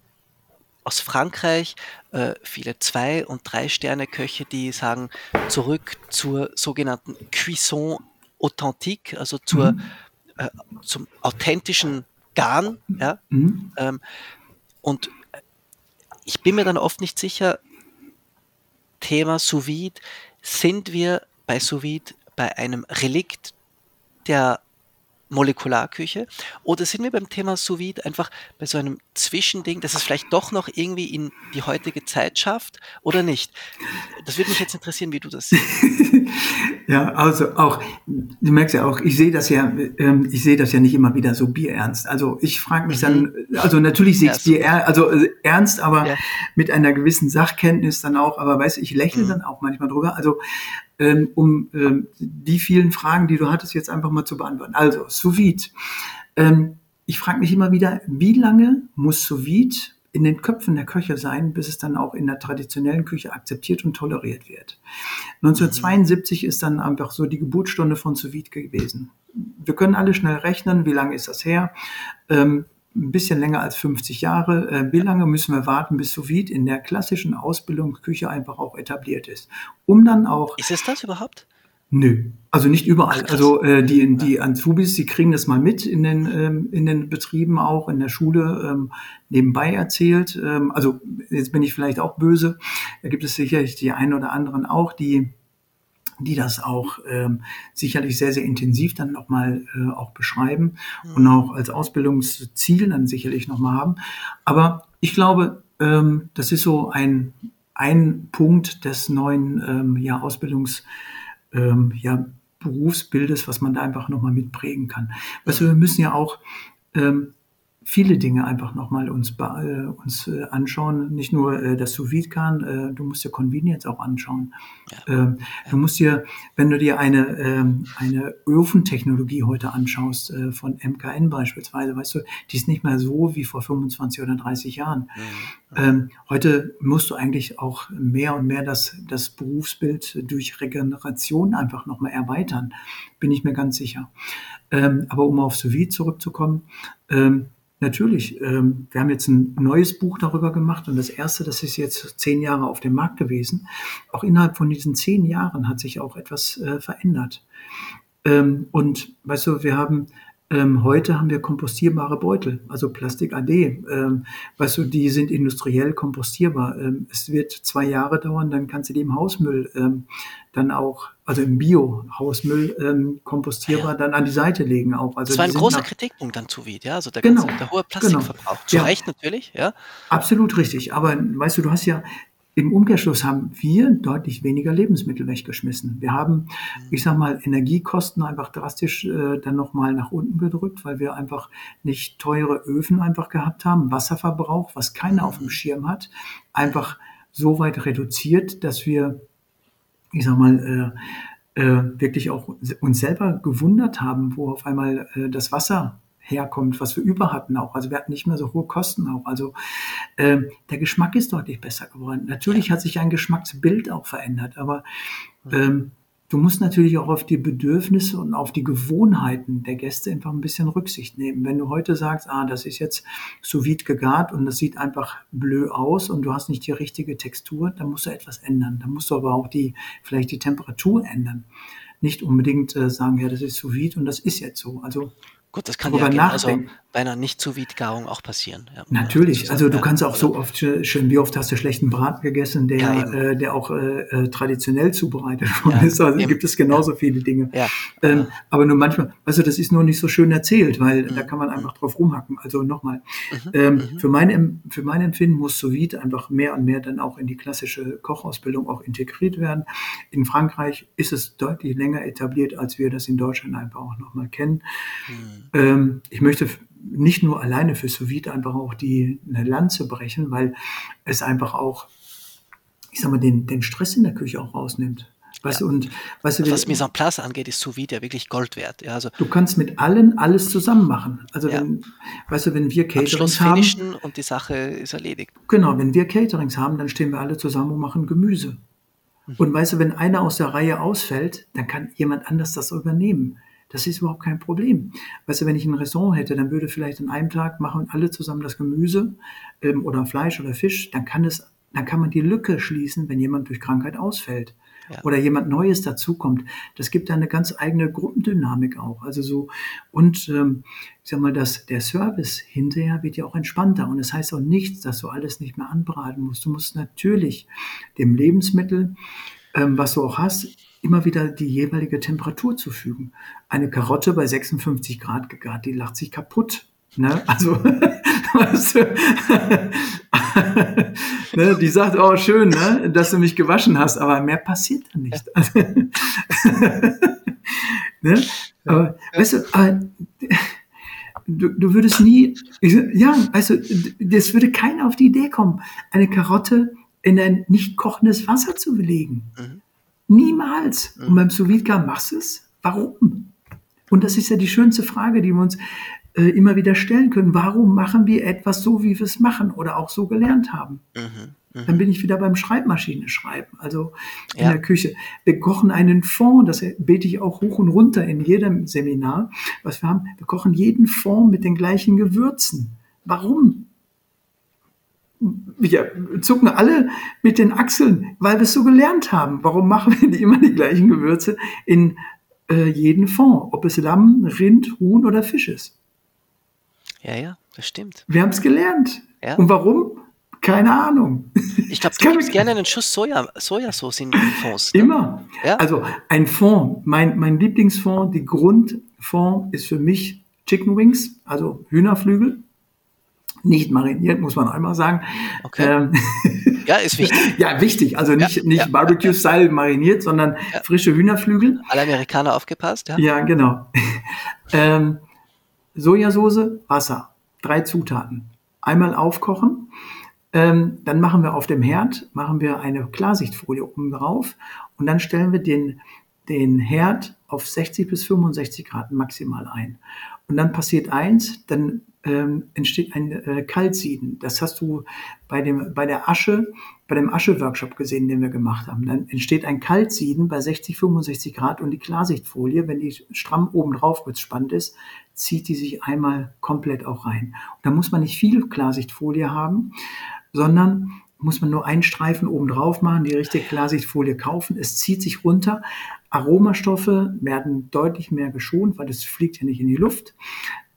aus Frankreich äh, viele zwei und drei Sterne Köche, die sagen zurück zur sogenannten Cuisson authentique, also zur mhm. äh, zum authentischen Garn. Ja, mhm. ähm, und ich bin mir dann oft nicht sicher, Thema Sous Vide sind wir bei Sous Vide bei einem Relikt der Molekularküche oder sind wir beim Thema Sous Vide einfach bei so einem Zwischending, dass es vielleicht doch noch irgendwie in die heutige Zeit schafft oder nicht? Das würde mich jetzt interessieren, wie du das siehst. ja, also auch, du merkst ja auch, ich sehe das ja, ähm, ich sehe das ja nicht immer wieder so bierernst. Also ich frage mich mhm. dann, also natürlich sehe ich es Bier, also äh, ernst, aber ja. mit einer gewissen Sachkenntnis dann auch, aber weißt du, ich lächle mhm. dann auch manchmal drüber. Also ähm, um ähm, die vielen Fragen, die du hattest, jetzt einfach mal zu beantworten. Also, Sous Vide. Ähm, ich frage mich immer wieder, wie lange muss Sous Vide in den Köpfen der Köche sein, bis es dann auch in der traditionellen Küche akzeptiert und toleriert wird. 1972 ist dann einfach so die Geburtsstunde von Sous Vide gewesen. Wir können alle schnell rechnen, wie lange ist das her? Ähm, ein bisschen länger als 50 Jahre. Äh, wie lange müssen wir warten, bis sous in der klassischen Ausbildungsküche einfach auch etabliert ist? Um dann auch. Ist es das überhaupt? Nö, also nicht überall. Ach, also äh, die, die Azubis, die kriegen das mal mit in den, ähm, in den Betrieben auch, in der Schule ähm, nebenbei erzählt. Ähm, also jetzt bin ich vielleicht auch böse. Da gibt es sicherlich die einen oder anderen auch, die die das auch ähm, sicherlich sehr, sehr intensiv dann nochmal äh, auch beschreiben mhm. und auch als Ausbildungsziel dann sicherlich nochmal haben. Aber ich glaube, ähm, das ist so ein, ein Punkt des neuen ähm, ja, Ausbildungs, ähm, ja, Berufsbildes, was man da einfach nochmal mitprägen kann. Du, wir müssen ja auch ähm, viele Dinge einfach nochmal uns, äh, uns äh, anschauen. Nicht nur äh, das sous kann, äh, du musst dir Convenience auch anschauen. Ähm, du musst dir, wenn du dir eine, ähm, eine Ofentechnologie heute anschaust, äh, von MKN beispielsweise, weißt du, die ist nicht mehr so wie vor 25 oder 30 Jahren. Mhm. Ähm, heute musst du eigentlich auch mehr und mehr das, das Berufsbild durch Regeneration einfach nochmal erweitern. Bin ich mir ganz sicher. Ähm, aber um auf sous zurückzukommen, ähm, Natürlich. Ähm, wir haben jetzt ein neues Buch darüber gemacht und das erste, das ist jetzt zehn Jahre auf dem Markt gewesen. Auch innerhalb von diesen zehn Jahren hat sich auch etwas äh, verändert. Ähm, und weißt du, wir haben ähm, heute haben wir kompostierbare Beutel, also Plastik AD. Ähm, weißt du, die sind industriell kompostierbar. Ähm, es wird zwei Jahre dauern, dann kannst du die im Hausmüll ähm, dann auch, also im Bio-Hausmüll ähm, kompostierbar, ja. dann an die Seite legen auch. Also das war ein großer Kritikpunkt dann zu ja, also der, genau, ganze, der hohe Plastikverbrauch. Genau. Zu ja. Recht natürlich, ja. Absolut richtig. Aber weißt du, du hast ja im Umkehrschluss haben wir deutlich weniger Lebensmittel weggeschmissen. Wir haben, ich sag mal, Energiekosten einfach drastisch äh, dann nochmal nach unten gedrückt, weil wir einfach nicht teure Öfen einfach gehabt haben, Wasserverbrauch, was keiner auf dem mhm. Schirm hat, einfach so weit reduziert, dass wir, ich sag mal, äh, äh, wirklich auch uns selber gewundert haben, wo auf einmal äh, das Wasser herkommt, was wir über hatten auch. Also wir hatten nicht mehr so hohe Kosten auch. Also ähm, der Geschmack ist deutlich besser geworden. Natürlich hat sich ein Geschmacksbild auch verändert, aber ähm, du musst natürlich auch auf die Bedürfnisse und auf die Gewohnheiten der Gäste einfach ein bisschen Rücksicht nehmen. Wenn du heute sagst, ah, das ist jetzt sous vide gegart und das sieht einfach blö aus und du hast nicht die richtige Textur, dann musst du etwas ändern. Dann musst du aber auch die, vielleicht die Temperatur ändern. Nicht unbedingt äh, sagen, ja, das ist sous vide und das ist jetzt so. Also Gut, das kann ja genauso bei einer nicht zu Garung auch passieren. Ja, Natürlich, also du kannst auch so oft schön, wie oft hast du schlechten Braten gegessen, der, ja, äh, der auch äh, äh traditionell zubereitet worden ja, ist. Also eben. gibt es genauso viele Dinge. Ähm, aber nur manchmal, also das ist nur nicht so schön erzählt, weil mhm. da kann man einfach drauf rumhacken. Also nochmal, mhm. ähm, mhm. für, mein, für mein Empfinden muss sous einfach mehr und mehr dann auch in die klassische Kochausbildung auch integriert werden. In Frankreich ist es deutlich länger etabliert, als wir das in Deutschland einfach auch nochmal kennen. Mhm. Ähm, ich möchte nicht nur alleine für sous einfach auch die eine Lanze brechen, weil es einfach auch, ich sag mal, den, den Stress in der Küche auch rausnimmt. Weißt ja. und, weißt du, was Mise en place angeht, ist sous ja wirklich Gold wert. Ja, also du kannst mit allen alles zusammen machen. Also ja. wenn, weißt du, wenn wir Caterings haben. und die Sache ist erledigt. Genau, wenn wir Caterings haben, dann stehen wir alle zusammen und machen Gemüse. Mhm. Und weißt du, wenn einer aus der Reihe ausfällt, dann kann jemand anders das übernehmen. Das ist überhaupt kein Problem. Weißt du, wenn ich ein Restaurant hätte, dann würde vielleicht an einem Tag machen alle zusammen das Gemüse ähm, oder Fleisch oder Fisch, dann kann es, dann kann man die Lücke schließen, wenn jemand durch Krankheit ausfällt. Ja. Oder jemand Neues dazukommt. Das gibt da eine ganz eigene Gruppendynamik auch. Also so, und ähm, ich sag mal, dass der Service hinterher wird ja auch entspannter. Und das heißt auch nichts, dass du alles nicht mehr anbraten musst. Du musst natürlich dem Lebensmittel, ähm, was du auch hast, immer wieder die jeweilige Temperatur zu fügen. Eine Karotte bei 56 Grad gegart, die lacht sich kaputt. Ne? Also, weißt du, ne? die sagt, oh schön, ne? dass du mich gewaschen hast, aber mehr passiert dann nicht. ne? Aber, weißt du, aber, du, du würdest nie, ja, also das würde keiner auf die Idee kommen, eine Karotte in ein nicht kochendes Wasser zu belegen. Mhm. Niemals. Und beim sous machst du es. Warum? Und das ist ja die schönste Frage, die wir uns äh, immer wieder stellen können. Warum machen wir etwas so, wie wir es machen oder auch so gelernt haben? Mhm, mh. Dann bin ich wieder beim Schreibmaschine schreiben, also in ja. der Küche. Wir kochen einen Fond, das bete ich auch hoch und runter in jedem Seminar, was wir haben. Wir kochen jeden Fond mit den gleichen Gewürzen. Warum? wir zucken alle mit den Achseln, weil wir es so gelernt haben. Warum machen wir immer die gleichen Gewürze in äh, jeden Fond, ob es Lamm, Rind, Huhn oder Fisch ist? Ja, ja, das stimmt. Wir haben es gelernt. Ja. Und warum? Keine Ahnung. Ich glaube, du gibst gerne einen Schuss Soja, Sojasauce in, in Fonds. Ne? Immer. Ja? Also ein Fond, mein, mein Lieblingsfond, die Grundfond ist für mich Chicken Wings, also Hühnerflügel nicht mariniert, muss man einmal sagen. Okay. Ähm, ja, ist wichtig. ja, wichtig. Also nicht, ja, nicht ja, Barbecue-Style mariniert, sondern frische Hühnerflügel. Alle Amerikaner aufgepasst, ja? Ja, genau. ähm, Sojasauce, Wasser. drei Zutaten. Einmal aufkochen, ähm, dann machen wir auf dem Herd, machen wir eine Klarsichtfolie oben drauf und dann stellen wir den, den Herd auf 60 bis 65 Grad maximal ein. Und dann passiert eins, dann ähm, entsteht ein äh, Kaltsieden. Das hast du bei, dem, bei der Asche, bei dem Asche-Workshop gesehen, den wir gemacht haben. Dann entsteht ein Kaltsieden bei 60, 65 Grad und die Klarsichtfolie, wenn die stramm oben drauf gespannt ist, zieht die sich einmal komplett auch rein. Und da muss man nicht viel Klarsichtfolie haben, sondern muss man nur einen Streifen oben drauf machen, die richtige Klarsichtfolie kaufen. Es zieht sich runter. Aromastoffe werden deutlich mehr geschont, weil es fliegt ja nicht in die Luft.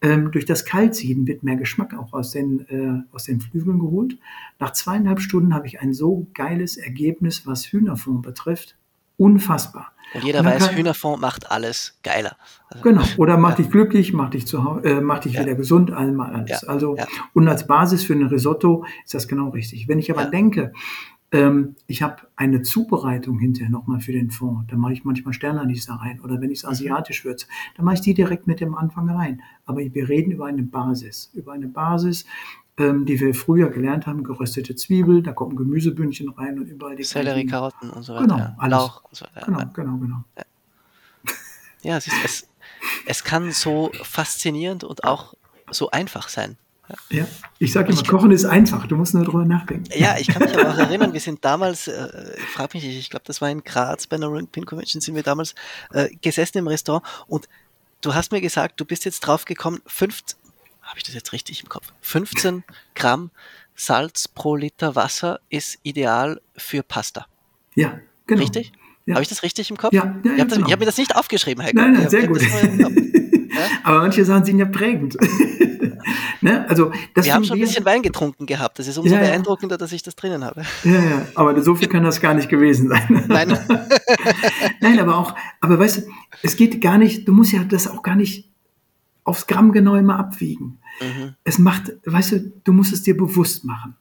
Ähm, durch das Kaltsieden wird mehr Geschmack auch aus den, äh, aus den Flügeln geholt. Nach zweieinhalb Stunden habe ich ein so geiles Ergebnis, was Hühnerfond betrifft. Unfassbar. Und jeder und weiß, kann, Hühnerfond macht alles geiler. Also, genau. Oder macht ja. dich glücklich, macht dich, zu, äh, macht dich ja. wieder gesund, einmal alles. Ja. Also, und als Basis für ein Risotto ist das genau richtig. Wenn ich aber denke, ähm, ich habe eine Zubereitung hinterher nochmal für den Fond. Da mache ich manchmal Sternanis da rein. Oder wenn ich es mhm. asiatisch würze, dann mache ich die direkt mit dem Anfang rein. Aber wir reden über eine Basis. Über eine Basis, ähm, die wir früher gelernt haben, geröstete Zwiebel, da kommen Gemüsebündchen rein und überall die Sellerie, Karotten und so weiter. Genau, alles. Lauch und so weiter. Genau, genau, genau. Ja, ja es, ist, es, es kann so faszinierend und auch so einfach sein. Ja, ich sage immer, Kochen ist einfach, du musst nur drüber nachdenken. Ja, ich kann mich aber auch erinnern, wir sind damals, äh, ich frage mich nicht, ich glaube, das war in Graz bei einer Pin Convention, sind wir damals äh, gesessen im Restaurant und du hast mir gesagt, du bist jetzt drauf gekommen, 15, habe ich das jetzt richtig im Kopf? 15 Gramm Salz pro Liter Wasser ist ideal für Pasta. Ja, genau. Richtig? Ja. Habe ich das richtig im Kopf? Ja, ja, ich habe genau. hab mir das nicht aufgeschrieben, Heiko. Nein, nein, sehr gut. Aber manche Sachen sind ja prägend. Ne? Also, das wir haben schon ein bisschen Wein getrunken gehabt. Das ist umso ja, beeindruckender, dass ich das drinnen habe. Ja, ja, aber so viel kann das gar nicht gewesen sein. Nein. Nein, aber auch, aber weißt du, es geht gar nicht, du musst ja das auch gar nicht aufs Gramm genau immer abwiegen. Mhm. Es macht, weißt du, du musst es dir bewusst machen.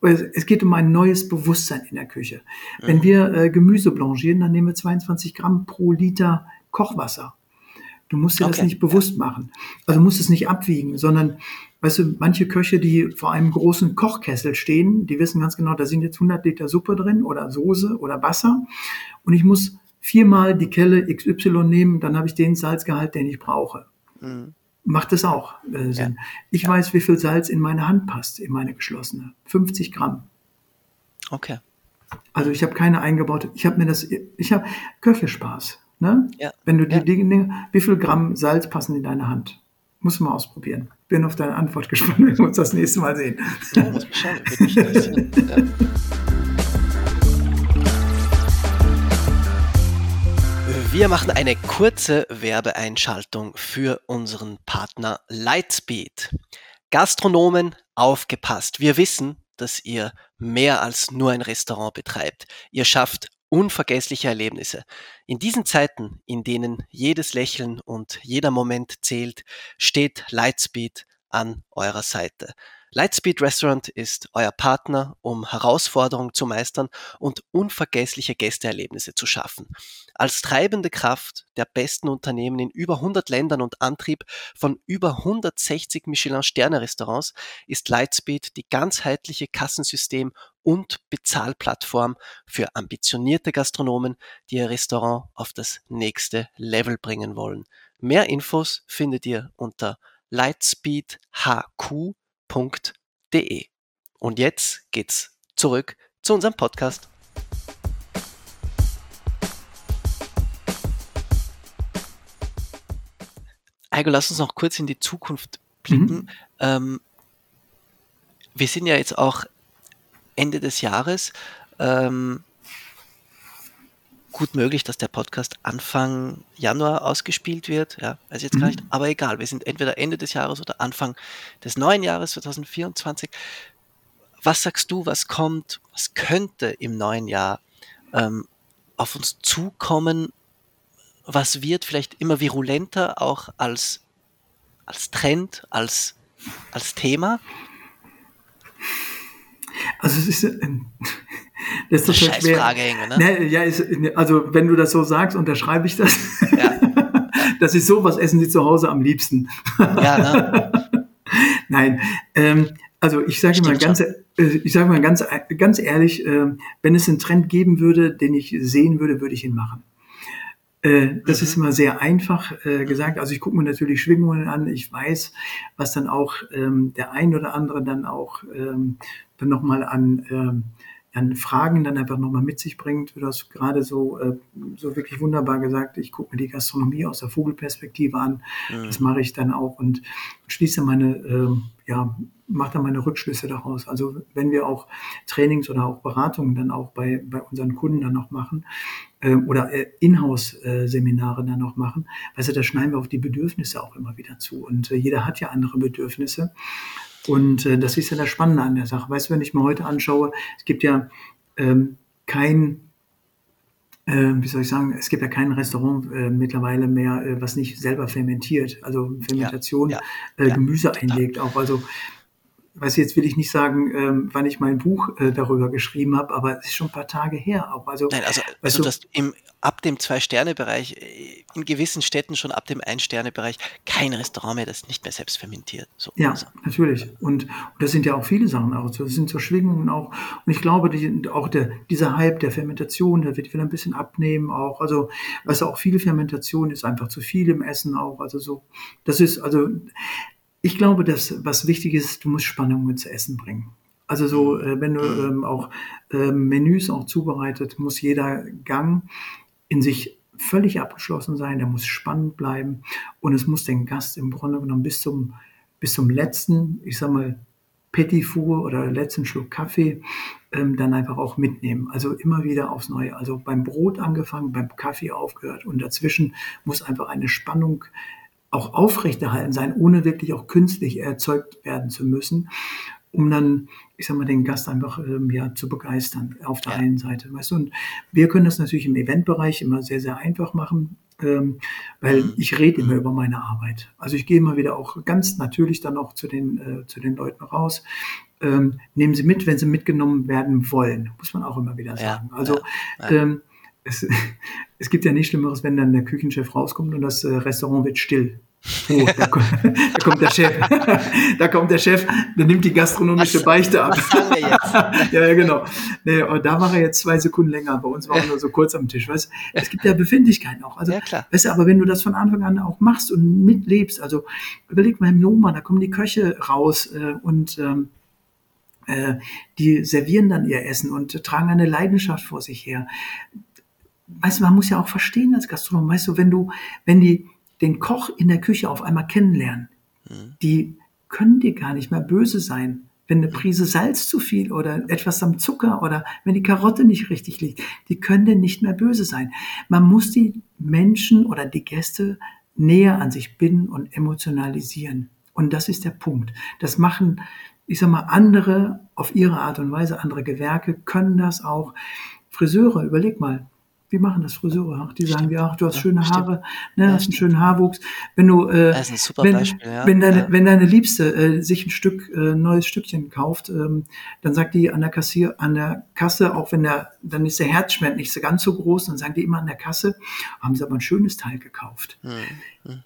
Es geht um ein neues Bewusstsein in der Küche. Mhm. Wenn wir äh, Gemüse blanchieren, dann nehmen wir 22 Gramm pro Liter Kochwasser. Du musst dir okay. das nicht bewusst machen. Also musst es nicht abwiegen, sondern, weißt du, manche Köche, die vor einem großen Kochkessel stehen, die wissen ganz genau, da sind jetzt 100 Liter Suppe drin oder Soße oder Wasser und ich muss viermal die Kelle XY nehmen, dann habe ich den Salzgehalt, den ich brauche. Mhm. Macht das auch äh, Sinn. Ja. Ich ja. weiß, wie viel Salz in meine Hand passt, in meine geschlossene. 50 Gramm. Okay. Also ich habe keine eingebaute, ich habe mir das, ich habe Köchelspaß. Ne? Ja. Wenn du die. Dinge, wie viel Gramm Salz passen in deine Hand? Muss man ausprobieren. Bin auf deine Antwort gespannt, wenn wir uns das nächste Mal sehen. Ja, ja. Wir machen eine kurze Werbeeinschaltung für unseren Partner Lightspeed. Gastronomen, aufgepasst. Wir wissen, dass ihr mehr als nur ein Restaurant betreibt. Ihr schafft unvergessliche Erlebnisse. In diesen Zeiten, in denen jedes Lächeln und jeder Moment zählt, steht Lightspeed an eurer Seite. Lightspeed Restaurant ist euer Partner, um Herausforderungen zu meistern und unvergessliche Gästeerlebnisse zu schaffen. Als treibende Kraft der besten Unternehmen in über 100 Ländern und Antrieb von über 160 Michelin-Sterne-Restaurants ist Lightspeed die ganzheitliche Kassensystem und Bezahlplattform für ambitionierte Gastronomen, die ihr Restaurant auf das nächste Level bringen wollen. Mehr Infos findet ihr unter lightspeedhq.com www.ecom.de. Und jetzt geht's zurück zu unserem Podcast. Heiko, lass uns noch kurz in die Zukunft blicken. Mhm. Ähm, wir sind ja jetzt auch Ende des Jahres. Ähm, gut möglich, dass der Podcast Anfang Januar ausgespielt wird. Ja, weiß jetzt mhm. gar nicht, aber egal. Wir sind entweder Ende des Jahres oder Anfang des neuen Jahres 2024. Was sagst du, was kommt, was könnte im neuen Jahr ähm, auf uns zukommen? Was wird vielleicht immer virulenter auch als, als Trend, als, als Thema? Also es ist, ähm, das ist total schwer. Frage, Inge, ne? ne? ja, ist, also wenn du das so sagst, unterschreibe ich das. Ja. Das ist so, was essen Sie zu Hause am liebsten. Ja, ne? Nein, ähm, also ich sage mal ganz, äh, ich sage mal ganz, ganz ehrlich, äh, wenn es einen Trend geben würde, den ich sehen würde, würde ich ihn machen. Äh, das mhm. ist immer sehr einfach äh, gesagt. Also ich gucke mir natürlich Schwingungen an. Ich weiß, was dann auch ähm, der ein oder andere dann auch ähm, dann nochmal an, ähm, an Fragen dann einfach nochmal mit sich bringt. Du hast gerade so, äh, so wirklich wunderbar gesagt, ich gucke mir die Gastronomie aus der Vogelperspektive an. Mhm. Das mache ich dann auch und schließe meine äh, ja, mache dann meine Rückschlüsse daraus. Also wenn wir auch Trainings oder auch Beratungen dann auch bei, bei unseren Kunden dann noch machen äh, oder äh, Inhouse-Seminare dann noch machen, also da schneiden wir auf die Bedürfnisse auch immer wieder zu. Und äh, jeder hat ja andere Bedürfnisse. Und äh, das ist ja das Spannende an der Sache. Weißt du, wenn ich mir heute anschaue, es gibt ja ähm, kein äh, wie soll ich sagen, es gibt ja kein Restaurant äh, mittlerweile mehr, äh, was nicht selber fermentiert, also Fermentation, ja, ja, äh, Gemüse ja, einlegt auch. Also weiß jetzt will ich nicht sagen, ähm, wann ich mein Buch äh, darüber geschrieben habe, aber es ist schon ein paar Tage her auch. Also, Nein, also, also du, im, ab dem Zwei-Sterne-Bereich, äh, in gewissen Städten schon ab dem Ein-Sterne-Bereich, kein Restaurant mehr, das nicht mehr selbst fermentiert. So ja, also. natürlich. Und, und, das sind ja auch viele Sachen auch. Das sind so Schwingungen auch. Und ich glaube, die, auch der, dieser Hype der Fermentation, der wird wieder ein bisschen abnehmen auch. Also, du, auch viele Fermentation ist einfach zu viel im Essen auch. Also so, das ist, also ich glaube, dass was wichtig ist, du musst Spannungen zu essen bringen. Also so, äh, wenn du ähm, auch äh, Menüs auch zubereitet, muss jeder Gang in sich völlig abgeschlossen sein, der muss spannend bleiben und es muss den Gast im Grunde genommen bis zum, bis zum letzten, ich sag mal, Petit Four oder letzten Schluck Kaffee ähm, dann einfach auch mitnehmen. Also immer wieder aufs Neue. Also beim Brot angefangen, beim Kaffee aufgehört und dazwischen muss einfach eine Spannung auch aufrechterhalten sein, ohne wirklich auch künstlich erzeugt werden zu müssen, um dann, ich sag mal, den Gast einfach ähm, ja, zu begeistern auf der ja. einen Seite. Weißt du? Und wir können das natürlich im Eventbereich immer sehr, sehr einfach machen, ähm, weil mhm. ich rede immer mhm. über meine Arbeit. Also ich gehe immer wieder auch ganz natürlich dann auch zu den, äh, zu den Leuten raus. Ähm, nehmen Sie mit, wenn Sie mitgenommen werden wollen, muss man auch immer wieder sagen. Ja. Also ja. Ähm, es, es gibt ja nichts Schlimmeres, wenn dann der Küchenchef rauskommt und das äh, Restaurant wird still. Oh, da, kommt, da kommt der Chef. Da kommt der Chef, der nimmt die gastronomische was, Beichte ab. Was haben wir jetzt? ja, ja, genau. Nee, und da war er jetzt zwei Sekunden länger. Bei uns war er nur so kurz am Tisch. Weißt? Es gibt ja Befindlichkeiten auch. Also, ja, klar. Weißt du, aber wenn du das von Anfang an auch machst und mitlebst, also überleg mal im Noma, da kommen die Köche raus äh, und ähm, äh, die servieren dann ihr Essen und tragen eine Leidenschaft vor sich her weißt du, man muss ja auch verstehen als Gastronom, weißt du, wenn du, wenn die den Koch in der Küche auf einmal kennenlernen, mhm. die können dir gar nicht mehr böse sein, wenn eine Prise Salz zu viel oder etwas am Zucker oder wenn die Karotte nicht richtig liegt. Die können dir nicht mehr böse sein. Man muss die Menschen oder die Gäste näher an sich binden und emotionalisieren. Und das ist der Punkt. Das machen, ich sag mal, andere auf ihre Art und Weise, andere Gewerke können das auch. Friseure, überleg mal, wie machen das Friseure? Die sagen dir, ach, du hast ja, schöne Haare, ne, ja, hast einen schönen Haarwuchs. Wenn du, äh, wenn, Beispiel, ja. wenn deine, ja. wenn deine Liebste äh, sich ein Stück äh, neues Stückchen kauft, ähm, dann sagt die an der Kassier, an der Kasse, auch wenn der, dann ist der Herzschmerz nicht so ganz so groß, dann sagen die immer an der Kasse, haben sie aber ein schönes Teil gekauft. Hm. Hm.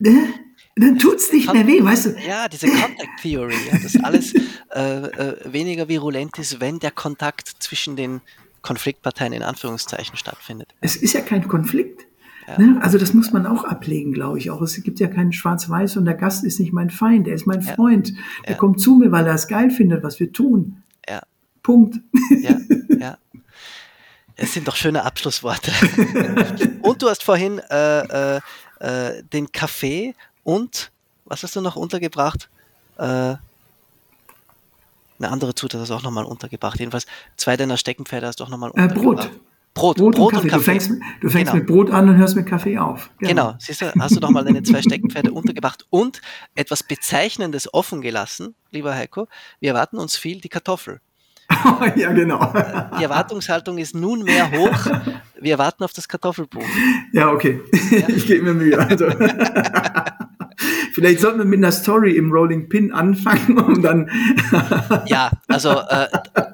Ne? dann tut's nicht mehr weh, weißt du? Ja, diese Contact Theory, ja, dass alles äh, äh, weniger virulent ist, wenn der Kontakt zwischen den Konfliktparteien in Anführungszeichen stattfindet. Es ist ja kein Konflikt. Ja. Ne? Also das muss man auch ablegen, glaube ich auch. Es gibt ja keinen Schwarz-Weiß und der Gast ist nicht mein Feind, er ist mein ja. Freund. Der ja. kommt zu mir, weil er es geil findet, was wir tun. Ja. Punkt. Ja, ja. Es sind doch schöne Abschlussworte. und du hast vorhin äh, äh, äh, den Kaffee und was hast du noch untergebracht? Äh, eine andere Zutat hast du auch nochmal untergebracht. Jedenfalls zwei deiner Steckenpferde hast du auch nochmal untergebracht. Äh, Brot. Brot, Brot, Brot und Kaffee. Und Kaffee. Du fängst, du fängst genau. mit Brot an und hörst mit Kaffee auf. Genau, genau. siehst du, hast du doch mal deine zwei Steckenpferde untergebracht und etwas Bezeichnendes offen gelassen, lieber Heiko. Wir erwarten uns viel die Kartoffel. ja, genau. Die Erwartungshaltung ist nunmehr hoch. Wir warten auf das Kartoffelbuch. Ja, okay. Ja? Ich gebe mir Mühe. Also. Vielleicht sollten wir mit einer Story im Rolling Pin anfangen und dann. ja, also äh,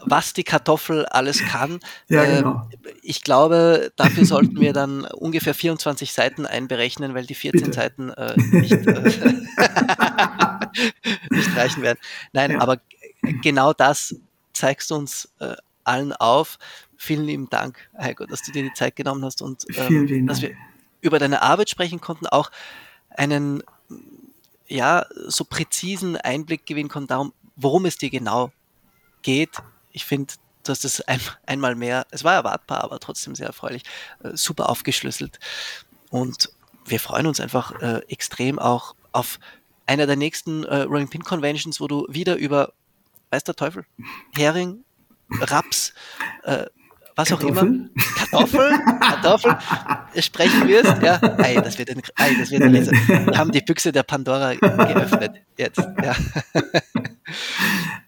was die Kartoffel alles kann. Ja, äh, genau. Ich glaube, dafür sollten wir dann ungefähr 24 Seiten einberechnen, weil die 14 Bitte. Seiten äh, nicht. Äh, nicht reichen werden. Nein, ja. aber genau das zeigst du uns äh, allen auf. Vielen lieben Dank, Heiko, dass du dir die Zeit genommen hast und ähm, dass wir über deine Arbeit sprechen konnten, auch einen ja so präzisen Einblick gewinnen konnten darum, worum es dir genau geht. Ich finde, du hast es ein, einmal mehr, es war erwartbar, aber trotzdem sehr erfreulich, äh, super aufgeschlüsselt. Und wir freuen uns einfach äh, extrem auch auf einer der nächsten äh, Rolling Pin Conventions, wo du wieder über, weiß der Teufel, Hering, Raps, äh, was auch immer, Kartoffel, Kartoffel sprechen wirst, ja, ei, das wird ein, ei, das wird ein. Wir haben die Büchse der Pandora geöffnet jetzt, ja.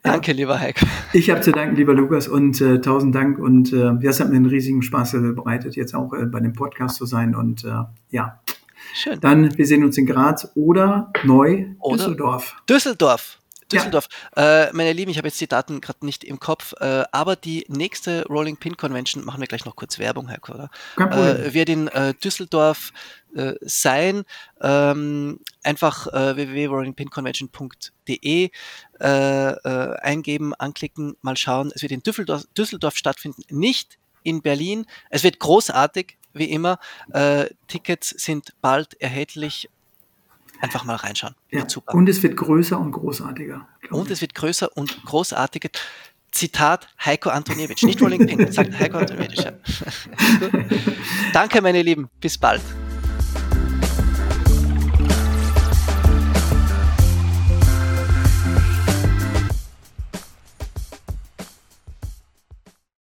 Danke, lieber Heiko. Ich habe zu danken, lieber Lukas, und äh, tausend Dank. Und äh, ja, es hat mir einen riesigen Spaß äh, bereitet, jetzt auch äh, bei dem Podcast zu sein. Und äh, ja, Schön. Dann, wir sehen uns in Graz oder neu oder Düsseldorf. Düsseldorf. Düsseldorf. Ja. Äh, meine Lieben, ich habe jetzt die Daten gerade nicht im Kopf, äh, aber die nächste Rolling Pin Convention, machen wir gleich noch kurz Werbung, Herr Koller, äh, wird in äh, Düsseldorf äh, sein. Ähm, einfach äh, www.rollingpinconvention.de eingeben, anklicken, mal schauen. Es wird in Düsseldorf, Düsseldorf stattfinden, nicht in Berlin. Es wird großartig, wie immer. Tickets sind bald erhältlich Einfach mal reinschauen. Ja. Und es wird größer und großartiger. Und es wird größer und großartiger. Zitat Heiko Antoniewicz, nicht Rolling Pin, sagt Heiko Antoniewicz. Ja. Danke, meine Lieben. Bis bald.